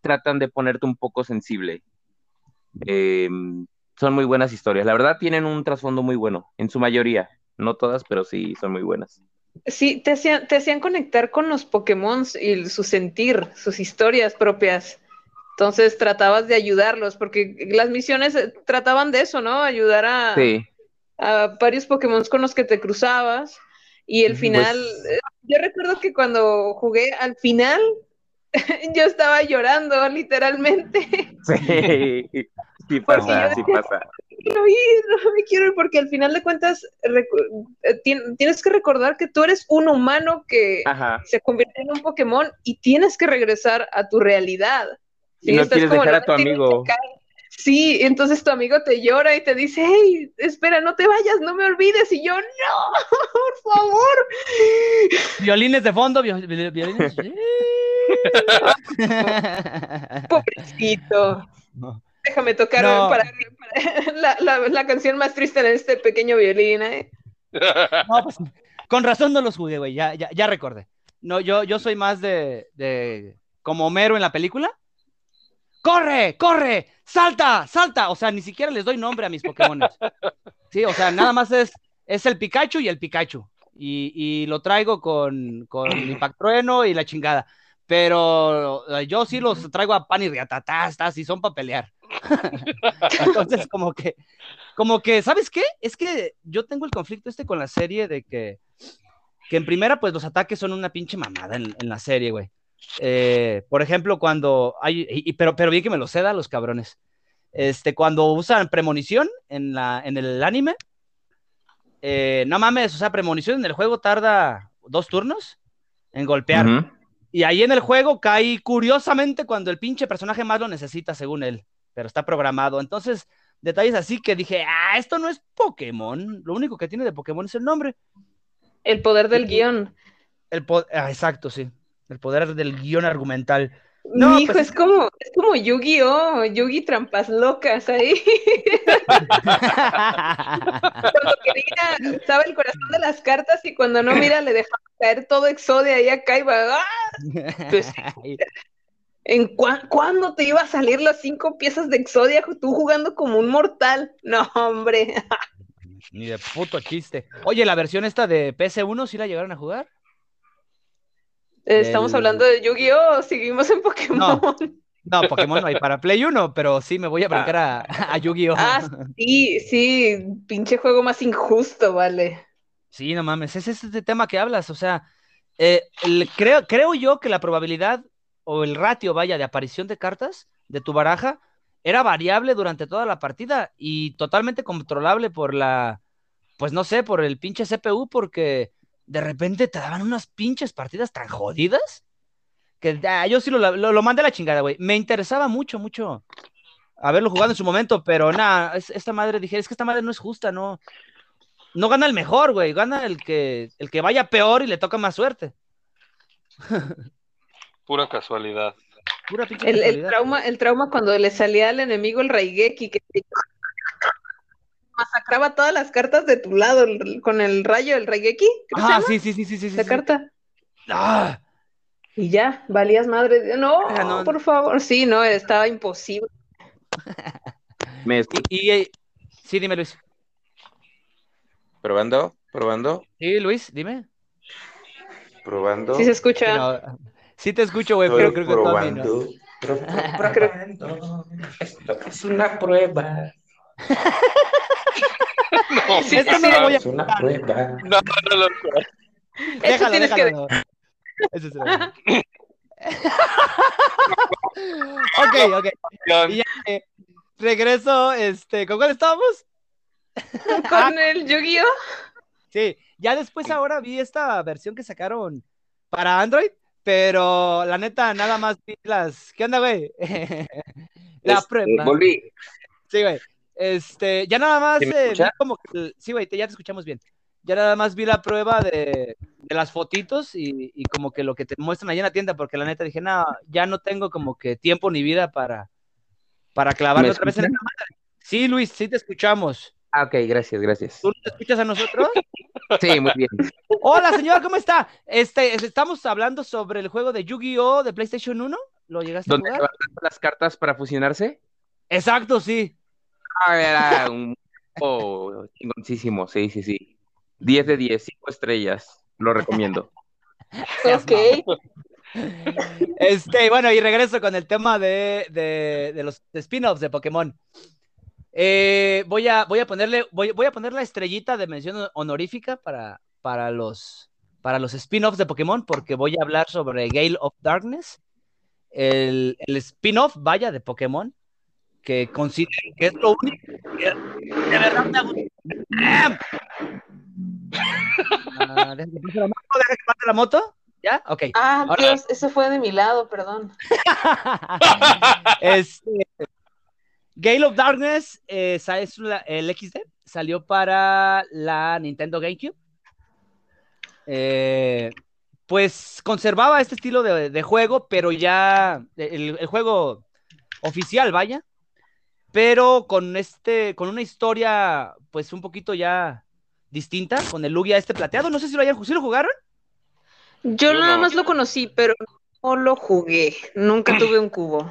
tratan de ponerte un poco sensible. Eh, son muy buenas historias. La verdad tienen un trasfondo muy bueno, en su mayoría. No todas, pero sí son muy buenas. Sí, te hacían, te hacían conectar con los Pokémon y su sentir, sus historias propias. Entonces tratabas de ayudarlos, porque las misiones eh, trataban de eso, ¿no? Ayudar a, Sí, a varios Pokémon con los que te cruzabas. Y el Pues- final, eh, yo recuerdo que cuando jugué al final, yo estaba llorando, literalmente. sí, sí pasa, sí pasa. quiero ir, no me quiero ir, porque al final de cuentas eh, tienes que recordar que tú eres un humano que Ajá. se convierte en un Pokémon y tienes que regresar a tu realidad. Y no estás quieres como dejar a tu amigo. Sí, entonces tu amigo te llora y te dice, hey, espera, no te vayas, no me olvides. Y yo, no, por favor. Violines de fondo, vio- vi- violines. Pobrecito. No. Déjame tocar No. para, para- la, la- la canción más triste de este pequeño violín. ¿eh? No, pues, con razón no los jugué, güey. Ya, ya, ya recordé. No, yo, yo soy más de, de como Homero en la película. ¡Corre! ¡Corre! ¡Salta! ¡Salta! O sea, ni siquiera les doy nombre a mis Pokémon. Sí, o sea, nada más es, es el Pikachu y el Pikachu. Y, y lo traigo con, con Impact Trueno y la chingada. Pero eh, yo sí los traigo a pan y riatatastas y son para pelear. Entonces, como que, como que, ¿sabes qué? Es que yo tengo el conflicto este con la serie de que, que en primera, pues los ataques son una pinche mamada en, la serie, güey. Eh, por ejemplo, cuando hay, y- pero, pero bien que me lo ceda los cabrones. Este, cuando usan premonición en, la, en el anime, eh, no mames, o sea, premonición en el juego tarda dos turnos en golpear. Y ahí en el juego cae curiosamente cuando el pinche personaje más lo necesita, según él. Pero está programado. Entonces, detalles así que dije, ah, esto no es Pokémon. Lo único que tiene de Pokémon es el nombre. El poder del guion. El po- ah, exacto, sí. El poder del guion argumental. No, Mi hijo pues- es como, es como Yu-Gi-Oh, Yugi trampas locas ahí. Cuando quería, sabe el corazón de las cartas y cuando no mira le dejaba caer todo Exodia y acá iba. ¡ah! Pues, ¿En cuándo te iba a salir las cinco piezas de Exodia tú jugando como un mortal? No, hombre. Ni de puto chiste. Oye, la versión esta de PS1, ¿sí la llegaron a jugar? Estamos Del- hablando de Yu-Gi-Oh, seguimos en Pokémon. No, Pokémon no hay para Play 1, pero sí me voy a brincar a, a Yu-Gi-Oh! Ah, sí, sí, pinche juego más injusto, vale. Sí, no mames, ese es este tema que hablas, o sea, eh, el- creo, creo yo que la probabilidad o el ratio, vaya, de aparición de cartas de tu baraja era variable durante toda la partida y totalmente controlable por la, pues no sé, por el pinche CPU, porque de repente te daban unas pinches partidas tan jodidas que ah, yo sí lo, lo, lo mandé a la chingada, güey. Me interesaba mucho, mucho haberlo jugado en su momento, pero nada, es- esta madre, dije, es que esta madre no es justa, no, no gana el mejor, güey, gana el que, el que vaya peor y le toca más suerte. Pura casualidad. Pura pinche El, el trauma, el trauma cuando le salía al enemigo el Raigeki que te masacraba todas las cartas de tu lado el- con el rayo que se Ah, sí, sí, sí, sí, sí, la sí. carta. Ah, Y ya, valías madre. No, Ah, no. por favor. Sí, no, estaba imposible. Me y, y, eh, sí, dime, Luis. Probando, probando, Sí, Luis, dime. probando. Sí se escucha. Sí, no, sí te escucho, güey, pero creo que probando. pro- pro- probando. Esto es una prueba. Sí, Esto no lo voy a Es una prueba. no, no, no, Eso tienes que. Eso ok, ok. no. Y ya, eh, regreso, este, ¿con cuál estábamos? con el Yu-Gi-Oh. Sí, ya después ahora vi esta versión que sacaron para Android, pero la neta nada más vi las... ¿Qué onda, güey? la Este, prueba. volví. Sí, güey. Este, ya nada más, ¿Sí me eh, como que sí, güey, te- ya te escuchamos bien. Ya nada más vi la prueba de, de las fotitos y, y como que lo que te muestran allá en la tienda, porque la neta dije, no, ya no tengo como que tiempo ni vida para, para clavarme ¿Me otra vez en esta madre. Sí, Luis, sí te escuchamos. Ah, ok, gracias, gracias. ¿Tú nos escuchas a nosotros? Sí, muy bien. Hola, señora, ¿cómo está? Este, estamos hablando sobre el juego de Yu-Gi-Oh! de PlayStation 1. ¿Lo llegaste a ¿Dónde jugar? levantan las cartas para fusionarse? Exacto, sí. Ah, era un oh, chingoncísimo, sí, sí, sí. 10 de 10, 5 estrellas. Lo recomiendo. Ok. Este, bueno, y regreso con el tema de, de- de los spin-offs de Pokémon. Eh, voy, a, voy, a ponerle, voy, voy a poner la estrellita de mención honorífica para, para los, para los spin-offs de Pokémon, porque voy a hablar sobre Gale of Darkness, el, el spin-off, vaya, de Pokémon, que considero que es lo único que de verdad me gusta. Ah, deja que pase la moto, deja que pase la moto. ¿Ya? Ok. Ah, Ahora- Dios, eso fue de mi lado, perdón. este, Gale of Darkness eh, sa- es la- el XD salió para la Nintendo GameCube. Eh, pues conservaba este estilo de, de juego, pero ya el, el juego oficial, vaya, pero con este, con una historia, pues un poquito ya distinta, con el Lugia este plateado. No sé si lo hayan, ¿sí lo jugaron. Yo nada no. más lo conocí, pero no lo jugué. Nunca tuve un cubo.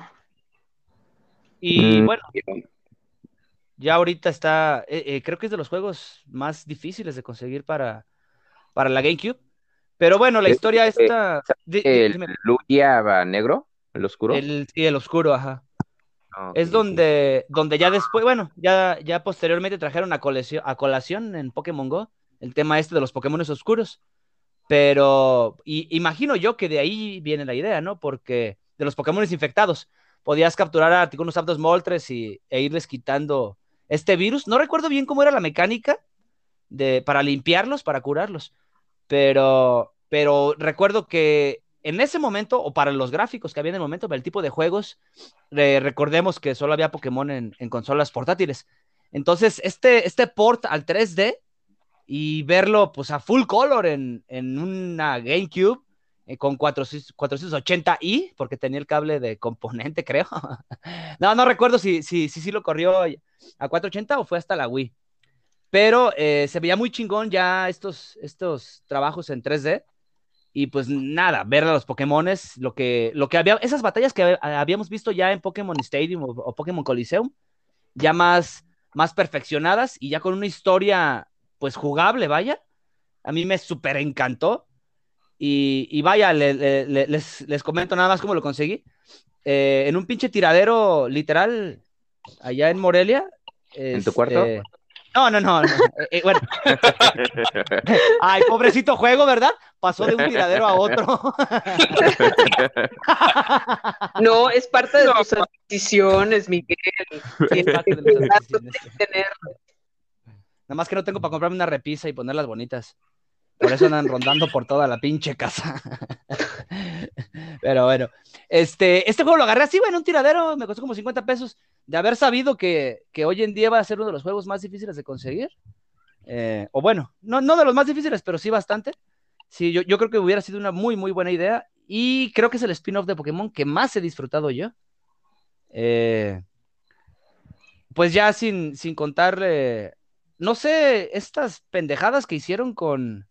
Y Mm, bueno, ya ahorita está, eh, eh, creo que es de los juegos más difíciles de conseguir para, para la GameCube. Pero bueno, la historia eh, di- ¿El. Lugia va negro? ¿El oscuro? el, sí, el oscuro, ajá. Es donde, donde ya después, bueno, ya, ya posteriormente trajeron a colación, a colación en Pokémon Go el tema este de los Pokémon oscuros. Pero y, imagino yo que de ahí viene la idea, ¿no? Porque de los Pokémon infectados podías capturar a algunos Zapdos Moltres y, e irles quitando este virus. No recuerdo bien cómo era la mecánica de, para limpiarlos, para curarlos. Pero, pero recuerdo que en ese momento, o para los gráficos que había en el momento, para el tipo de juegos, eh, recordemos que solo había Pokémon en, consolas portátiles. Entonces, este, este port al 3D y verlo pues a full color en, en una GameCube eh, con 400 480i, porque tenía el cable de componente, creo. no, no recuerdo si sí si, si, lo corrió a 480 o fue hasta la Wii. Pero eh, se veía muy chingón ya estos, estos trabajos en 3D. Y pues nada, ver a los Pokémones, lo que, lo que había, esas batallas que habíamos visto ya en Pokémon Stadium o, o Pokémon Coliseum, ya más, más perfeccionadas y ya con una historia pues jugable, vaya. A mí me súper encantó. Y, y vaya, le, le, le, les, les, comento nada más cómo lo conseguí. Eh, en un pinche tiradero literal allá en Morelia. ¿En este... tu cuarto? No, no, no. no. Eh, eh, bueno. Ay, pobrecito juego, ¿verdad? Pasó de un tiradero a otro. No, es parte de no. tus adquisiciones, Miguel. Sí, es parte de. Nada más que no tengo para comprarme una repisa y ponerlas bonitas. Por eso andan rondando por toda la pinche casa. Pero bueno, este, este juego lo agarré así, bueno, un tiradero, me costó como 50 pesos. De haber sabido que, que hoy en día va a ser uno de los juegos más difíciles de conseguir. Eh, o bueno, no, no de los más difíciles, pero sí bastante. Sí, yo, yo creo que hubiera sido una muy, muy buena idea. Y creo que es el spin-off de Pokémon que más he disfrutado yo. Eh, pues ya sin, sin contarle, no sé, estas pendejadas que hicieron con,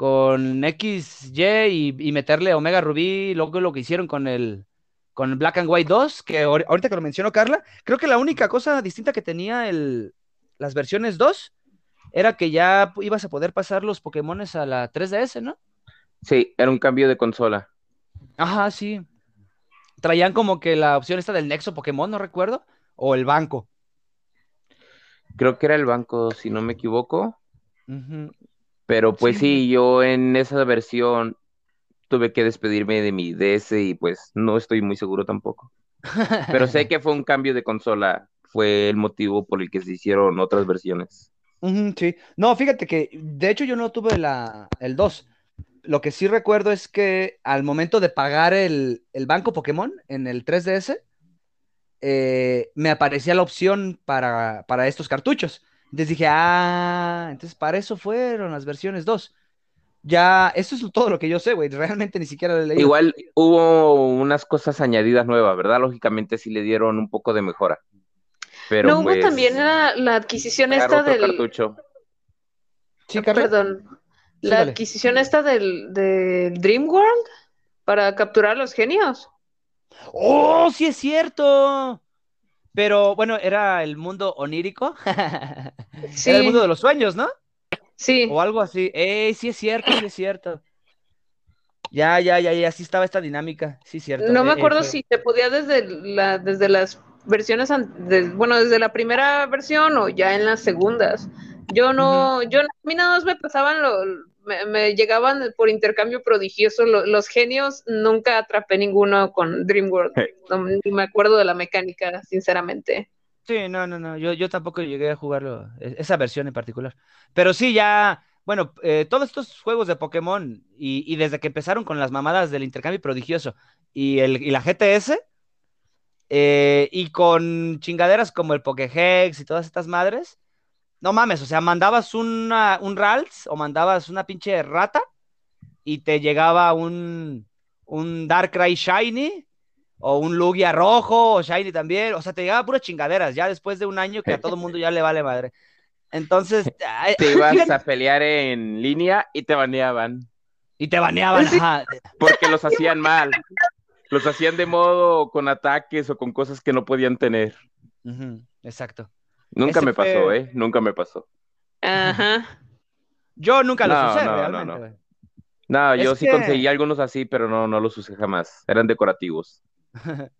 con XY y, y meterle Omega Rubí, luego lo que hicieron con el, con Black and White 2, que ahorita que lo mencionó Carla, creo que la única cosa distinta que tenía el, las versiones 2 era que ya ibas a poder pasar los Pokémones a la 3DS, ¿no? Sí, era un cambio de consola. Ajá, sí. Traían como que la opción esta del Nexo Pokémon, no recuerdo, o el banco. Creo que era el banco, si no me equivoco. Uh -huh. Pero pues sí. sí, yo en esa versión tuve que despedirme de mi DS y pues no estoy muy seguro tampoco. Pero sé que fue un cambio de consola, fue el motivo por el que se hicieron otras versiones. Uh -huh, sí, no, fíjate que de hecho yo no tuve la, el 2. Lo que sí recuerdo es que al momento de pagar el, el banco Pokémon en el 3DS, eh, me aparecía la opción para, para estos cartuchos. Entonces dije, ah, entonces para eso fueron las versiones 2. Ya, eso es todo lo que yo sé, güey. Realmente ni siquiera lo he leído. Igual hubo unas cosas añadidas nuevas, ¿verdad? Lógicamente sí le dieron un poco de mejora. Pero no hubo pues, también la, la adquisición esta otro del. cartucho. Sí. Perdón. Sí, La dale. adquisición esta del, del Dream World para capturar a los genios. ¡Oh, sí es cierto! Pero bueno, era el mundo onírico. Era el mundo de los sueños, ¿no? sí. O algo así. ¡Ey, sí es cierto, sí es cierto! Ya, ya, ya, ya, sí estaba esta dinámica. Sí es cierto. No me Eh, eh, acuerdo si se podía desde la, desde las versiones, de- bueno, desde la primera versión o ya en las segundas. Yo no, yo a mí nada más me pasaban, lo, me, me llegaban por intercambio prodigioso lo- los genios, nunca atrapé ninguno con DreamWorld. No, ni me acuerdo de la mecánica, sinceramente. Sí, no, no, no, yo, yo tampoco llegué a jugarlo, e- esa versión en particular. Pero sí, ya, bueno, eh, todos estos juegos de Pokémon y, y desde que empezaron con las mamadas del intercambio prodigioso y, el, y la GTS, eh, y con chingaderas como el Pokéhex y todas estas madres, no mames, o sea, mandabas una, un Ralts o mandabas una pinche rata y te llegaba un, un Darkrai Shiny o un Lugia rojo o Shiny también, o sea, te llegaba puras chingaderas ya después de un año que a todo mundo ya le vale madre. Entonces, ay, Te ibas a pelear en línea y te baneaban. y te baneaban, ajá. Porque los hacían mal. Los hacían de modo con ataques o con cosas que no podían tener. Exacto. Nunca Ese me pasó, fue- ¿eh? Nunca me pasó. Ajá. Yo nunca los No, usé no, no, realmente, no. güey. No, yo Es sí que- conseguí algunos así, pero no, no los usé jamás. Eran decorativos.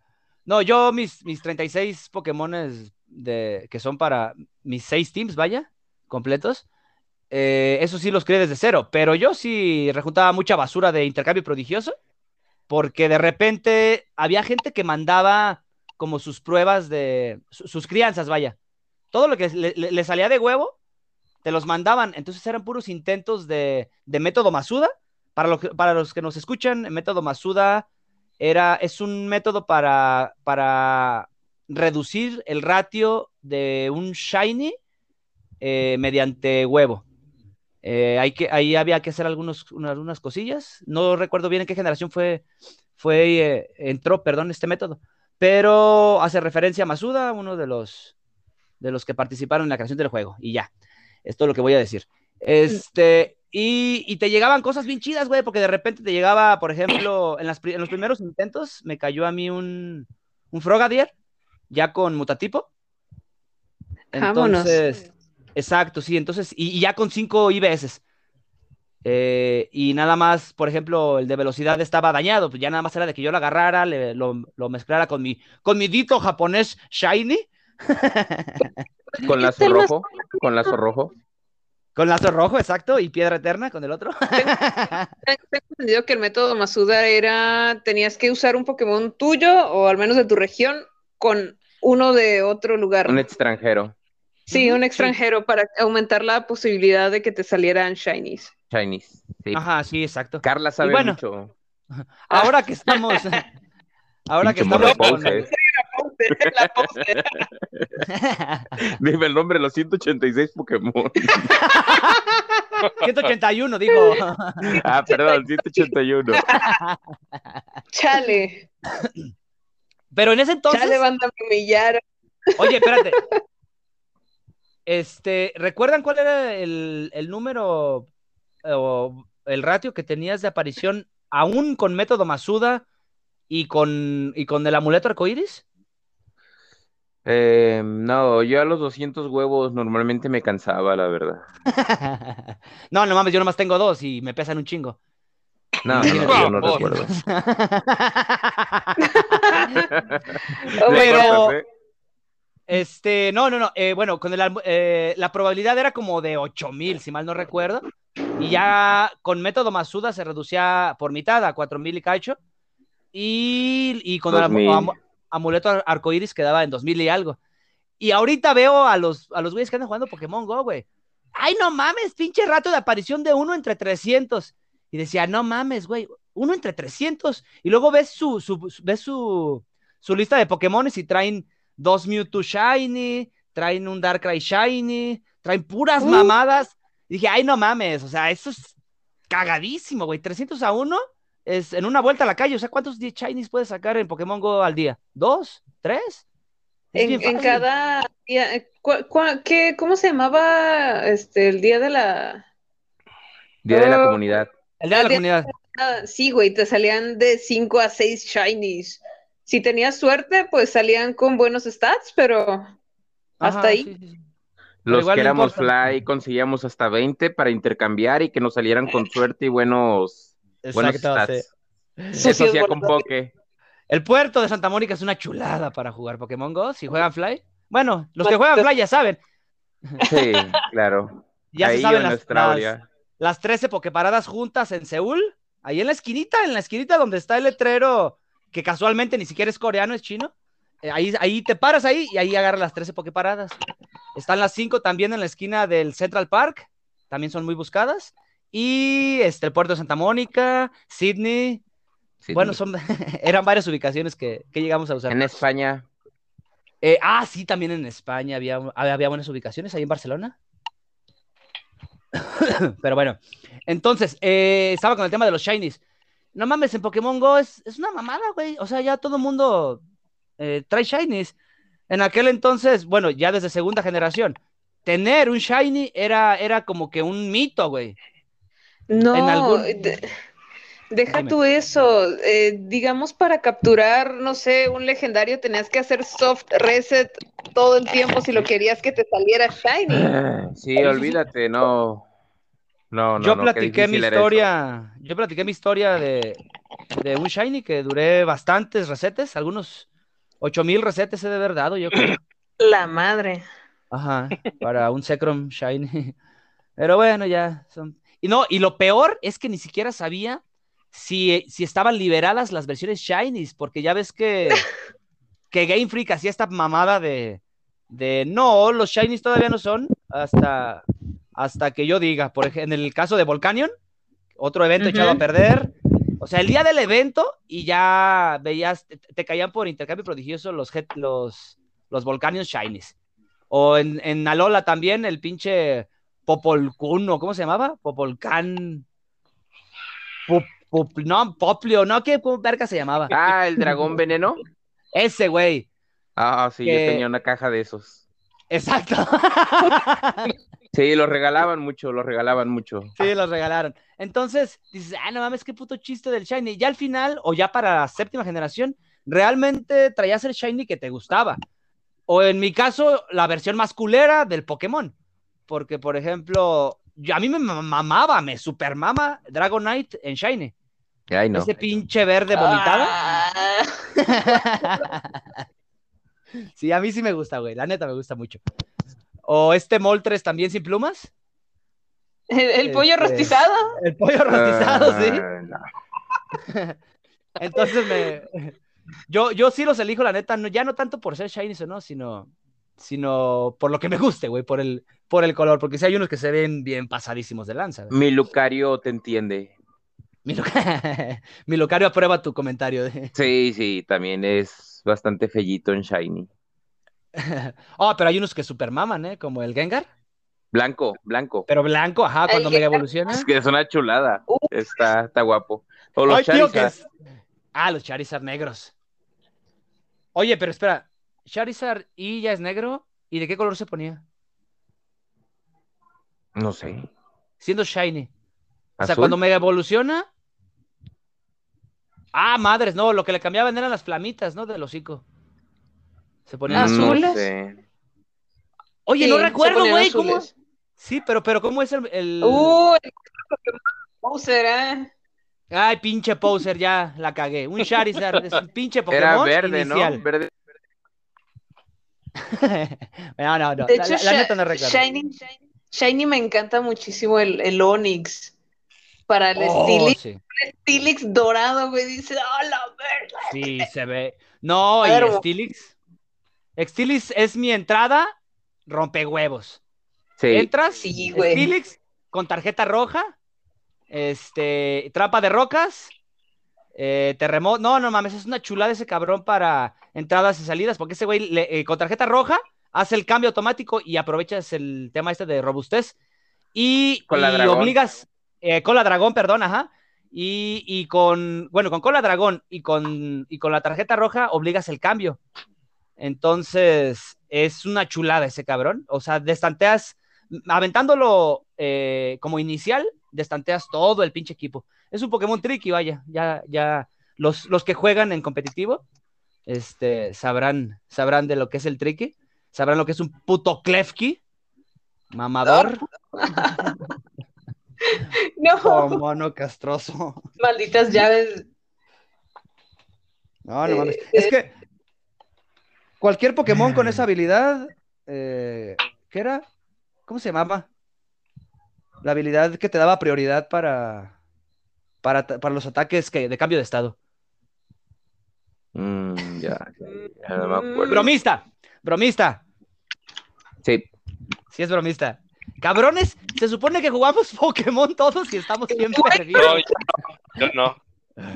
No, yo mis, mis 36 Pokémones de, que son para mis 6 teams, vaya, completos, eh, eso sí los creé desde cero, pero yo sí rejuntaba mucha basura de intercambio prodigioso, porque de repente había gente que mandaba como sus pruebas de, su- sus crianzas, vaya. Todo lo que le, salía de huevo, te los mandaban, entonces eran puros intentos de, método Masuda. Para, que- para los que nos escuchan, el método Masuda era, es un método para, para reducir el ratio de un shiny eh, mediante huevo. Eh, hay que, ahí había que hacer algunos, unas, cosillas. No recuerdo bien en qué generación fue, fue eh, entró, perdón, este método. Pero hace referencia a Masuda, uno de los, de los que participaron en la creación del juego. Y ya, es todo lo que voy a decir. Este, y, y te llegaban cosas bien chidas, güey, porque de repente te llegaba, por ejemplo, en, las en los primeros intentos me cayó a mí un, un Frogadier, ya con mutatipo. Vámonos. Entonces, exacto, sí, entonces, y, y ya con cinco IBS. Eh, y nada más, por ejemplo, el de velocidad estaba dañado, pues ya nada más era de que yo lo agarrara, le- lo, lo mezclara con mi, con mi dito japonés shiny, Con lazo rojo. Con lazo rojo. con lazo rojo, exacto, y piedra eterna con el otro. Tengo entendido que el método Masuda era, tenías que usar un Pokémon tuyo o al menos de tu región con uno de otro lugar. Un extranjero. Sí, un sí. extranjero para aumentar la posibilidad de que te salieran shinies. Chinese. Sí. Ajá, sí, exacto. Carla sabe bueno, mucho. Ahora que estamos, ahora que estamos con... poser. La pose. Dime el nombre de los 186 Pokémon. 181, dijo. Ah, perdón, 181. Chale, Pero en ese entonces, chale, banda, me humillaron. oye, espérate. Este, ¿recuerdan cuál era el, el número eh, o el ratio que tenías de aparición aún con método Masuda y con, y con el amuleto arcoíris? Eh, no, yo a los 200 huevos normalmente me cansaba, la verdad. No, no mames, yo nomás tengo dos y me pesan un chingo. No, no, no, yo no recuerdo. Pero- God. ¿Recuerdas, eh? Este, no, no, no. eh, bueno, con el, eh, la probabilidad era como de 8000, si mal no recuerdo. Y ya con método Masuda se reducía por mitad a 4000 y cacho. Y, y con el amu- 2000. amu- amuleto ar- arcoíris quedaba en 2000 y algo. Y ahorita veo a los, a los güeyes que andan jugando Pokémon Go, güey. Ay, no mames, pinche rato de aparición de uno entre 300. Y decía, no mames, güey, uno entre 300. Y luego ves su, su, ves su, su lista de Pokémones y traen dos Mewtwo Shiny, traen un Darkrai Shiny, traen puras Uh. mamadas. Y dije, ay, no mames, o sea, eso es cagadísimo, güey. 300 a 1 es en una vuelta a la calle. O sea, ¿cuántos Shinies puedes sacar en Pokémon Go al día? ¿Dos? ¿Tres? Es En, en cada día, eh, ¿cuál- cuál- qué- ¿cómo se llamaba este el día de la Día de la Oh. comunidad. El día de la día- comunidad. Ah, sí, güey, te salían de 5 a 6 shinies. Si tenías suerte, pues salían con buenos stats, pero hasta Ajá, ahí. sí, sí, Los que éramos fly conseguíamos hasta 20 para intercambiar y que nos salieran con suerte y buenos Exacto, sí. con. El puerto de Santa Mónica es una chulada para jugar Pokémon Go. Si juegan Fly. Bueno, los que juegan Fly ya saben. Sí, claro. Ya Ahí se saben en las, las, las 13 Poképaradas juntas en Seúl. Ahí en la esquinita, en la esquinita donde está el letrero, que casualmente ni siquiera es coreano, es chino. Eh, ahí, ahí te paras ahí y ahí agarras las 13 Poképaradas. Están las 5 también en la esquina del Central Park. También son muy buscadas. Y este, el puerto de Santa Mónica, Sydney. Bueno, son, eran varias ubicaciones que, que llegamos a usar. En España. Eh, ah, sí, también en España había, había buenas ubicaciones, ahí en Barcelona. Pero bueno, entonces, eh, estaba con el tema de los shinies. No mames, en Pokémon Go es, es una mamada, güey. O sea, ya todo el mundo eh, trae shinies. En aquel entonces, bueno, ya desde segunda generación, tener un shiny era, era como que un mito, güey. No, En algún- de- deja Dime. tú eso. eh, digamos, para capturar, no sé, un legendario tenías que hacer soft reset todo el tiempo si lo querías que te saliera shiny. Sí, olvídate, no. No, no, yo no, platiqué mi historia, yo platiqué mi historia de, de un shiny que duré bastantes resetes, algunos 8000 resetes he de haber dado, yo creo. La madre. Ajá, para un Zekrom Shiny. Pero bueno, ya son. Y no, y lo peor es que ni siquiera sabía si, si estaban liberadas las versiones Shinies, porque ya ves que, que Game Freak hacía esta mamada de, de no, los Shinies todavía no son hasta, hasta que yo diga. Por ejemplo, en el caso de Volcanion, otro evento echado a perder. O sea, el día del evento y ya veías, te, te caían por intercambio prodigioso los, los, los Volcanion Shinies. O en, en Alola también el pinche Popolcuno, ¿cómo se llamaba? Popolcan. Pop- Pop- no, Poplio, no, ¿qué verga se llamaba? Ah, el dragón veneno. Ese güey. Ah, sí, yo tenía una caja de esos. Exacto. Sí, los regalaban mucho, los regalaban mucho. Sí, los regalaron. Entonces, dices, ah, no mames, qué puto chiste del Shiny. Ya al final, o ya para la séptima generación, realmente traías el Shiny que te gustaba. O en mi caso, la versión más culera del Pokémon. Porque, por ejemplo, yo- a mí me ma- mamaba, me super mama Dragonite en Shiny. Ay, no. Ese pinche verde vomitado. Ah, Sí, a mí sí me gusta, güey. La neta me gusta mucho. O este Moltres también sin plumas. el, el pollo Este, rostizado. El pollo rostizado, sí. Ah, no. Entonces me. Yo, yo sí los elijo, la neta, no, ya no tanto por ser shinies o no, sino, sino por lo que me guste, güey, por el, por el color, porque sí hay unos que se ven bien pasadísimos de lanza. güey. Mi Lucario te entiende. Mi, locario aprueba tu comentario. de- Sí, sí, también es bastante fellito en Shiny. Oh, pero hay unos que super maman, ¿eh? Como el Gengar, Blanco, blanco. pero blanco, ajá, cuando El mega evoluciona. Es que es una chulada. Uh. Está, está guapo. O los Ay, tío, que Charizard. es- Ah, los Charizard negros. Oye, pero espera, Charizard y ya es negro, ¿y de qué color se ponía? No sé. Siendo shiny. O sea, cuando mega evoluciona. Ah, madres, no, lo que le cambiaban eran las flamitas, ¿no? Del hocico. Se ponían Ah, azules. No ¿Azules? sé. Oye, Sí, no recuerdo, güey, ¿cómo? Sí, pero, pero ¿cómo es el, el- Uh, el Bowser, ¿eh? Ay, pinche poser, ya la cagué. Un Charizard, es un pinche Pokémon Era verde, inicial. ¿no? Verde. no, no, no. De la, hecho, la- la Shi- neta no recuerdo. Shiny, Shiny me encanta muchísimo el, el Onix. Para el Oh, Steelix, sí. Dorado, güey, dice, ¡oh, la verga! Sí, se ve. No, A y ver, Stilix. Stilix es mi entrada, rompehuevos. Sí. Entras, Sí, güey. Stilix con tarjeta roja, este, trampa de rocas, eh, terremoto. No, no mames, es una chulada ese cabrón para entradas y salidas, porque ese güey le- eh, con tarjeta roja hace el cambio automático y aprovechas el tema este de robustez. Y, y dragón. obligas, eh, cola dragón, perdón, ajá. Y, y con, bueno, con cola dragón y con, y con la tarjeta roja obligas el cambio. Entonces, es una chulada ese cabrón. O sea, destanteas, aventándolo eh, como inicial, destanteas todo el pinche equipo. Es un Pokémon tricky, vaya. Ya, ya, los, los que juegan en competitivo, este, sabrán, sabrán de lo que es el tricky. Sabrán lo que es un puto Klefki. Mamador. No, Oh, mono castroso. malditas llaves. No, no mames. Eh, Es que cualquier Pokémon con esa habilidad, eh, ¿qué era? ¿Cómo se llamaba? La habilidad que te daba prioridad para, para, para los ataques que, de cambio de estado. Mm, ya, ya, ya no me acuerdo. Bromista, bromista, Sí, sí es bromista. Cabrones, se supone que jugamos Pokémon todos y estamos bien No, perdidos. yo no. Yo no.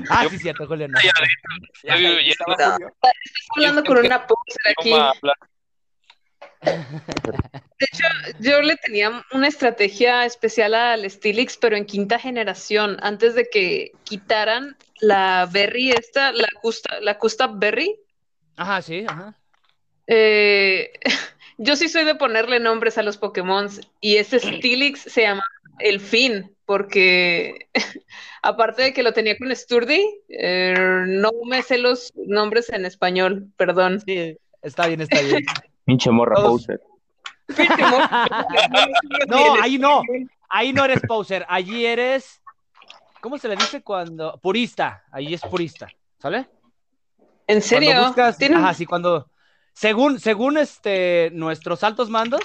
Ah, sí, cierto, Julio. no. Ya ya una poser aquí. Idioma habla- Yo le tenía una estrategia especial al Stilix, pero en quinta generación, antes de que quitaran la berry esta, la Custa, la Custa Berry. Ajá, sí, ajá. eh, yo sí soy de ponerle nombres a los Pokémon y ese Stilix se llama El Fin, porque aparte de que lo tenía con Sturdy, eh, no me sé los nombres en español, perdón. Sí, está bien, está bien. Pinche morra Todos- poser. No, ahí no. Ahí no eres poser, allí eres. ¿Cómo se le dice cuando? Purista, allí es purista, ¿sale? ¿En serio? Cuando buscas, ¿Tienen- ajá, sí, cuando, según, según este, nuestros altos mandos,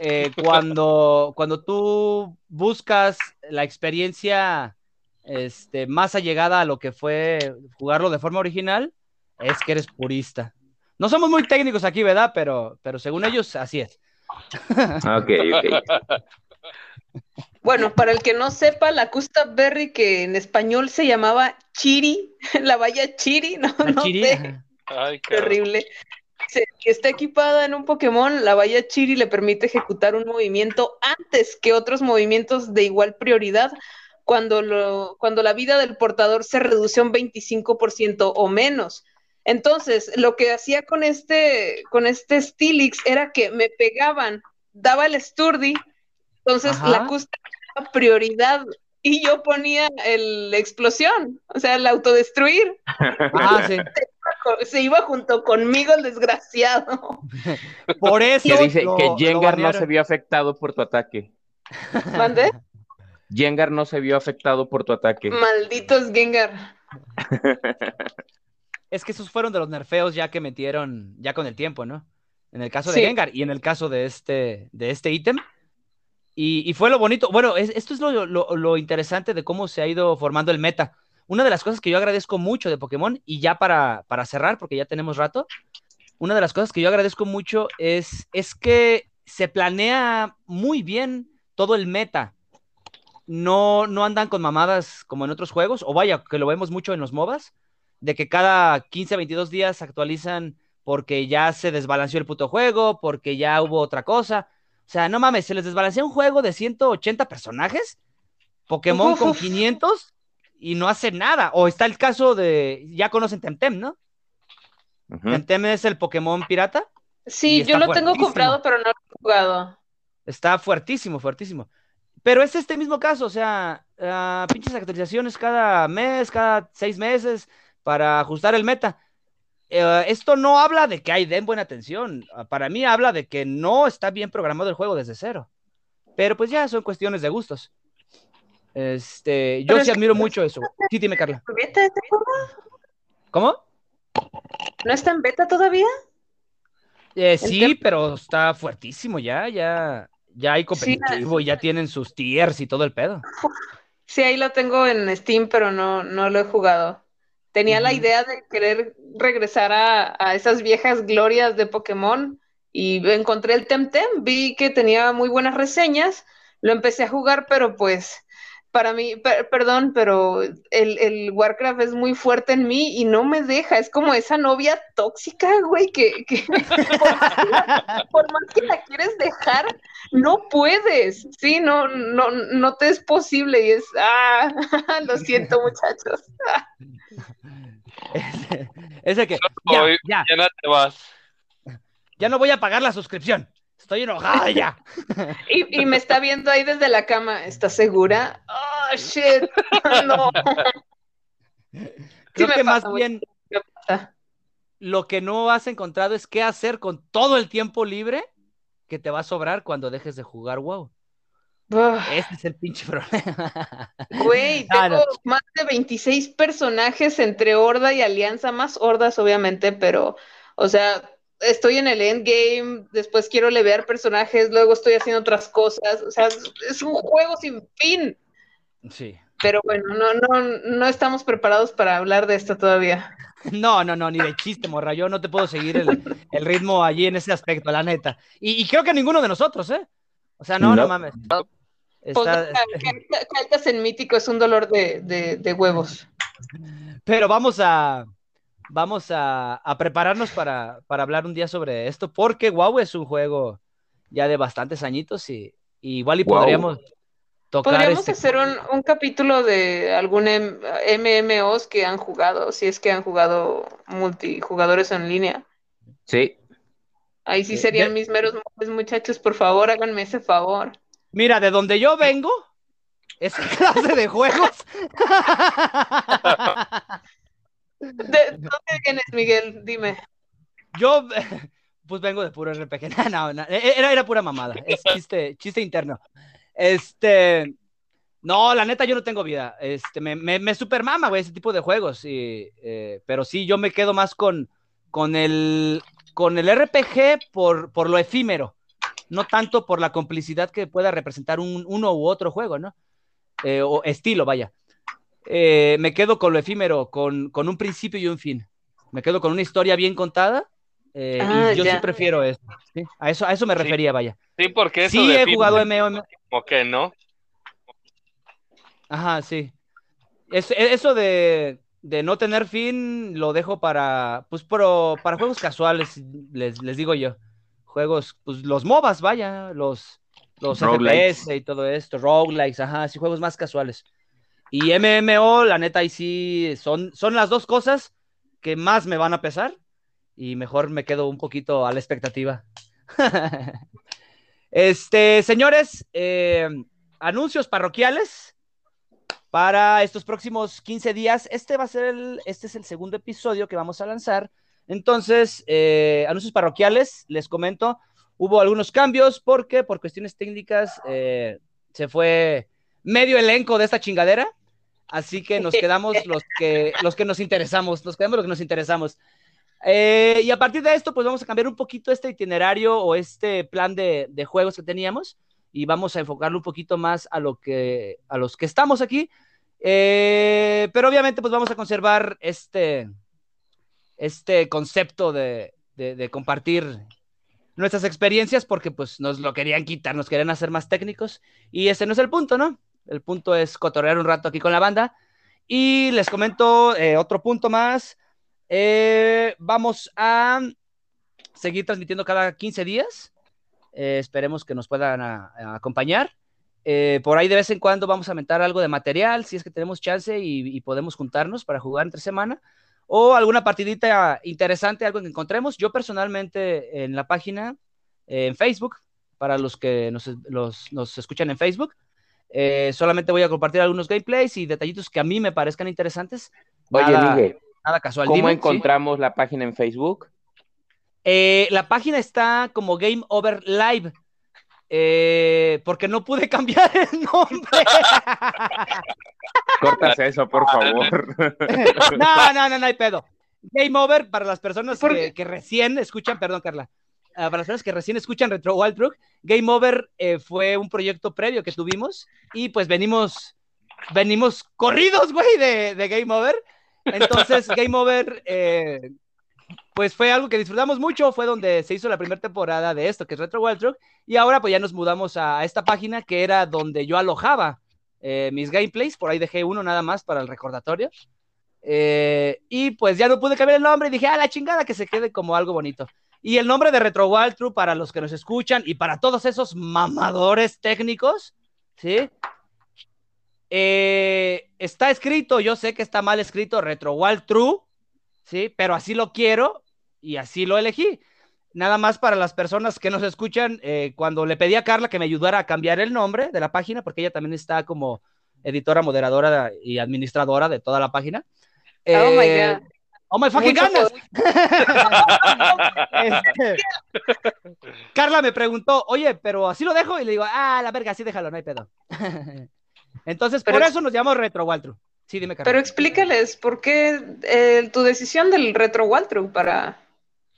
eh, cuando, cuando tú buscas la experiencia este, más allegada a lo que fue jugarlo de forma original, es que eres purista. No somos muy técnicos aquí, ¿verdad? Pero, pero según ellos, así es. Ok, ok. Bueno, para el que no sepa, la Custa Berry, que en español se llamaba Chiri, la valla Chiri, no, La no chiri, sé. Ay. Se- que está equipada en un Pokémon, la valla Chiri le permite ejecutar un movimiento antes que otros movimientos de igual prioridad cuando, lo, cuando la vida del portador se reduce a un 25% o menos. Entonces, lo que hacía con este, con este Stilix era que me pegaban, daba el Sturdy, entonces Ajá. la Custa era prioridad y yo ponía el explosión, o sea, el autodestruir. Sí. Se iba junto conmigo el desgraciado. Por eso. Que dice lo- que Jengar no se vio afectado por tu ataque. ¿Mandé? Jengar no se vio afectado por tu ataque. Malditos Gengar. Es que esos fueron de los nerfeos ya que metieron ya con el tiempo, ¿no? En el caso de Sí. Gengar y en el caso de este de este ítem. Y, y fue lo bonito. Bueno, es- esto es lo, lo- lo interesante de cómo se ha ido formando el meta. Una de las cosas que yo agradezco mucho de Pokémon, y ya para, para cerrar, porque ya tenemos rato, una de las cosas que yo agradezco mucho es, es que se planea muy bien todo el meta. No, no andan con mamadas como en otros juegos, o vaya, que lo vemos mucho en los MOBAs, de que cada 15, 22 días actualizan porque ya se desbalanceó el puto juego, porque ya hubo otra cosa. O sea, no mames, se les desbalancea un juego de 180 personajes, Pokémon con Uf. 500 y no hace nada. O está el caso de, ya conocen Temtem, ¿no? Temtem es el Pokémon pirata. Sí, yo lo tengo comprado, pero no lo he jugado. Está fuertísimo, fuertísimo. Pero es este mismo caso, o sea, ah, pinches actualizaciones cada mes, cada seis meses para ajustar el meta. Eh, esto no habla de que hay den buena atención. Para mí habla de que no está bien programado el juego desde cero. Pero pues ya son cuestiones de gustos. Este, yo Pero sí es que- admiro mucho eso. Sí, dime, Carla. ¿Beta este juego? ¿Cómo? ¿No está en beta todavía? Eh, sí, pero está fuertísimo ya, ya, ya hay competitivo y ya tienen sus tiers y todo el pedo. Sí, ahí lo tengo en Steam, pero no, no lo he jugado. Tenía la idea de querer regresar a, a esas viejas glorias de Pokémon y encontré el Temtem, vi que tenía muy buenas reseñas, lo empecé a jugar, pero pues para mí, per- perdón, pero el, el Warcraft es muy fuerte en mí y no me deja. Es como esa novia tóxica, güey, que, que por, más que la, por más que la quieres dejar, no puedes. Sí, no, no, no te es posible y es, ah, lo siento, muchachos. Ese, ese que. Ya, Hoy, ya, mañana te vas. ya no voy a pagar la suscripción. Estoy enojada ya. Y, y me está viendo ahí desde la cama. ¿Estás segura? Oh, shit. No. Creo me que más mucho. bien lo que no has encontrado es qué hacer con todo el tiempo libre que te va a sobrar cuando dejes de jugar WoW. Ugh. Ese es el pinche problema. Güey, Ah, tengo no. más de 26 personajes entre Horda y Alianza, más Hordas obviamente, pero, o sea, estoy en el endgame, después quiero levear personajes, luego estoy haciendo otras cosas, o sea, es- un juego sin fin, Sí. pero bueno, no, no, no estamos preparados para hablar de esto todavía. No, no, no, ni de chiste, morra. Yo no te puedo seguir el, el ritmo allí en ese aspecto, la neta. Y, y creo que ninguno de nosotros, ¿eh? O sea, no, no, No. mames. No. Pues, Está- Cartas en mítico es un dolor de, de- de huevos. Pero vamos a vamos a, a prepararnos para, para hablar un día sobre esto, porque WoW es un juego ya de bastantes añitos y, y igual y Wow. podríamos tocar Podríamos este- hacer un, un capítulo de algún M- MMOs que han jugado, si es que han jugado multijugadores en línea. Sí. Ahí sí Sí. serían De- mis meros muchachos, por favor, háganme ese favor. Mira, de donde yo vengo, esa clase de juegos. ¿De dónde vienes, Miguel? Dime. Yo, pues vengo de puro RPG. No, no, e-, era, era pura mamada. Es chiste, chiste interno. Este. No, la neta, yo no tengo vida. Este, me, me, me super mama, güey, ese tipo de juegos. Y, eh, pero sí, yo me quedo más con, con, el, con el RPG por, por lo efímero. No tanto por la complicidad que pueda representar un, uno u otro juego, ¿no? Eh, o estilo, vaya. Eh, me quedo con lo efímero, con, con un principio y un fin. Me quedo con una historia bien contada. eh, Ah, y yo sí prefiero eso. ¿sí? A eso. A eso me Sí. refería, vaya. Sí, porque eso Sí, de he fin, jugado MMO. como que no. Ajá, sí. Es- e- eso de, de no tener fin lo dejo para, pues, pro- para juegos casuales, les, les digo yo. Juegos, pues, los MOBAs, vaya, los, los. FPS y todo esto, roguelikes, ajá, sí, juegos más casuales. Y MMO, la neta, ahí sí, son, son las dos cosas que más me van a pesar y mejor me quedo un poquito a la expectativa. Este, señores, eh, anuncios parroquiales para estos próximos 15 días. Este va a ser el, este es el segundo episodio que vamos a lanzar. Entonces, eh, anuncios parroquiales, les comento, hubo algunos cambios porque por cuestiones técnicas eh, se fue medio elenco de esta chingadera. Así que nos quedamos los que, los que nos interesamos, nos quedamos los que nos interesamos. Eh, y a partir de esto, pues vamos a cambiar un poquito este itinerario o este plan de, juegos que teníamos y vamos a enfocarlo un poquito más a, lo que, a los que estamos aquí. Eh, pero obviamente, pues vamos a conservar este, este concepto de, de, de compartir nuestras experiencias porque pues nos lo querían quitar, nos querían hacer más técnicos y ese no es el punto, ¿no? El punto es cotorrear un rato aquí con la banda. Y les comento eh, otro punto más. Eh, vamos a seguir transmitiendo cada 15 días. Eh, esperemos que nos puedan acompañar. Por ahí de vez en cuando vamos a aumentar algo de material, si es que tenemos chance y, podemos juntarnos para jugar entre semana. O alguna partidita interesante, algo que encontremos. Yo personalmente en la página, en Facebook, para los que nos, los- nos escuchan en Facebook, eh, solamente voy a compartir algunos gameplays y detallitos que a mí me parezcan interesantes. Oye, Nada- Miguel, Nada casual. ¿cómo Dime, ¿sí? encontramos la página en Facebook? Eh, la página está como Game Over Live. eh, porque no pude cambiar el nombre. Cortas eso, por favor. no, no, no, no hay pedo. Game Over para las personas que recién escuchan, perdón, Carla. Ah, para las personas que recién escuchan Retro Wild Truck, Game Over eh, fue un proyecto previo que tuvimos y pues venimos, venimos corridos, güey, de, de Game Over. Entonces, Game Over, eh, pues fue algo que disfrutamos mucho, fue donde se hizo la primera temporada de esto, que es Retro Wild Truck, y ahora pues ya nos mudamos a esta página que era donde yo alojaba eh, mis gameplays, por ahí dejé uno nada más para el recordatorio. Eh, y pues ya no pude cambiar el nombre y dije, a la chingada que se quede como algo bonito. Y el nombre de Retro Waltru para los que nos escuchan y para todos esos mamadores técnicos, ¿sí? Eh, está escrito, yo sé que está mal escrito Retro Waltru, ¿sí? Pero así lo quiero y así lo elegí. Nada más para las personas que nos escuchan, eh, cuando le pedí a Carla que me ayudara a cambiar el nombre de la página, porque ella también está como editora, moderadora y administradora de toda la página. Oh my Eh, God. Oh my fucking ganas. Este, Carla me preguntó, oye, pero así lo dejo, y le digo, ah, la verga, así déjalo, no hay pedo. Entonces, Pero por es- eso nos llamamos Retro Waltru. Sí, dime, Carla. Pero explícales por qué eh, tu decisión del retro Waltru para,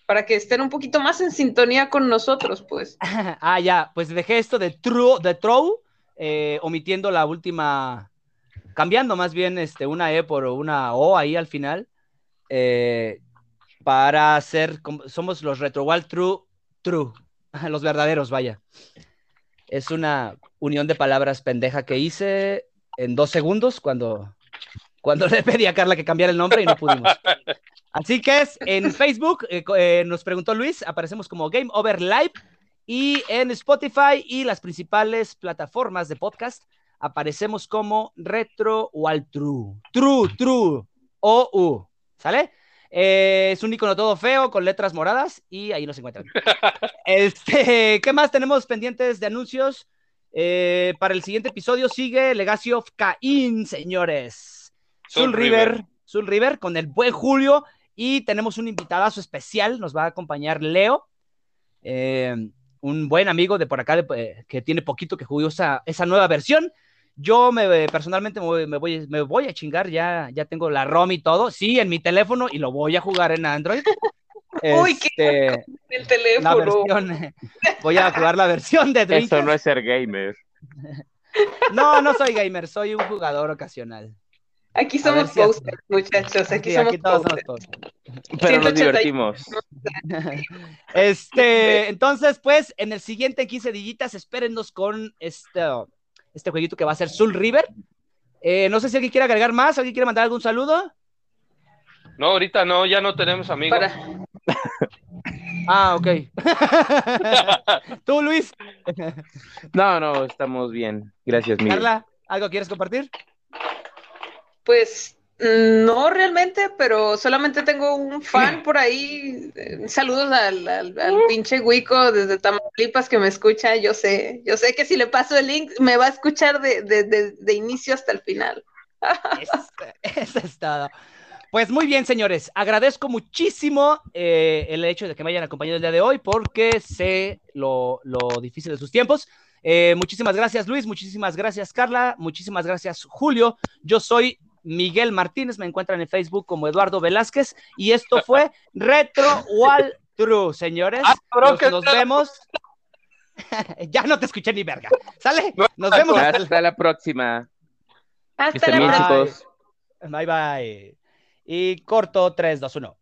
para que estén un poquito más en sintonía con nosotros, pues. ah, ya, pues dejé esto de true, de true, eh, omitiendo la última, cambiando más bien este, una E por una O ahí al final, eh, para hacer, somos los Retro Wild True, True, los verdaderos, vaya. Es una unión de palabras pendeja que hice en dos segundos cuando, cuando le pedí a Carla que cambiara el nombre y no pudimos. Así que es en Facebook, eh, eh, nos preguntó Luis, aparecemos como Game Over Live y en Spotify y las principales plataformas de podcast aparecemos como Retro Wal True. True, True, O U. ¿Sale? Eh, es un icono todo feo con letras moradas y ahí nos encuentran. Este, ¿qué más tenemos pendientes de anuncios? Eh, para el siguiente episodio sigue Legacy of Cain, señores. Soul, River, River. Soul River con el buen Julio y tenemos un invitadazo especial, nos va a acompañar Leo, eh, un buen amigo de por acá de- que tiene poquito que jugó esa, esa nueva versión. Yo me, personalmente me voy, me, voy, me voy a chingar, ya, ya tengo la ROM y todo, sí, en mi teléfono y lo voy a jugar en Android. Uy, qué Este, El la teléfono. versión, voy a jugar la versión de Eso Dreamcast. no es ser gamer. No, no soy gamer, soy un jugador ocasional. Aquí somos si posters, muchachos. Aquí Sí, somos aquí todos somos posters. todos. Pero nos 180. divertimos. Este, entonces, pues, en el siguiente 15 dillitas, espérennos con este, este jueguito que va a ser Soul River. Eh, no sé si alguien quiere agregar más, alguien quiere mandar algún saludo. No, ahorita no, ya no tenemos amigos. Para, Ah, ok. Tú, Luis, No, no, estamos bien. Gracias, Miguel. Carla, ¿algo quieres compartir? pues no realmente, pero solamente tengo un fan por ahí. Eh, Saludos al, al- al pinche Wico desde Tamaulipas que me escucha. Yo sé, yo sé que si le paso el link me va a escuchar de, de- de- de inicio hasta el final. Eso es todo. Pues muy bien, señores. Agradezco muchísimo eh, el hecho de que me hayan acompañado el día de hoy porque sé lo, lo difícil de sus tiempos. Eh, muchísimas gracias, Luis. Muchísimas gracias, Carla. Muchísimas gracias, Julio. Yo soy Miguel Martínez. Me encuentran en Facebook como Eduardo Velázquez. Y esto fue Retro Wall True, señores. Ah, Nos, nos vemos. ya no te escuché ni verga. ¿Sale? Nos vemos. hasta Hasta la próxima. Hasta la próxima. Bye bye. Y corto 3, 2, 1.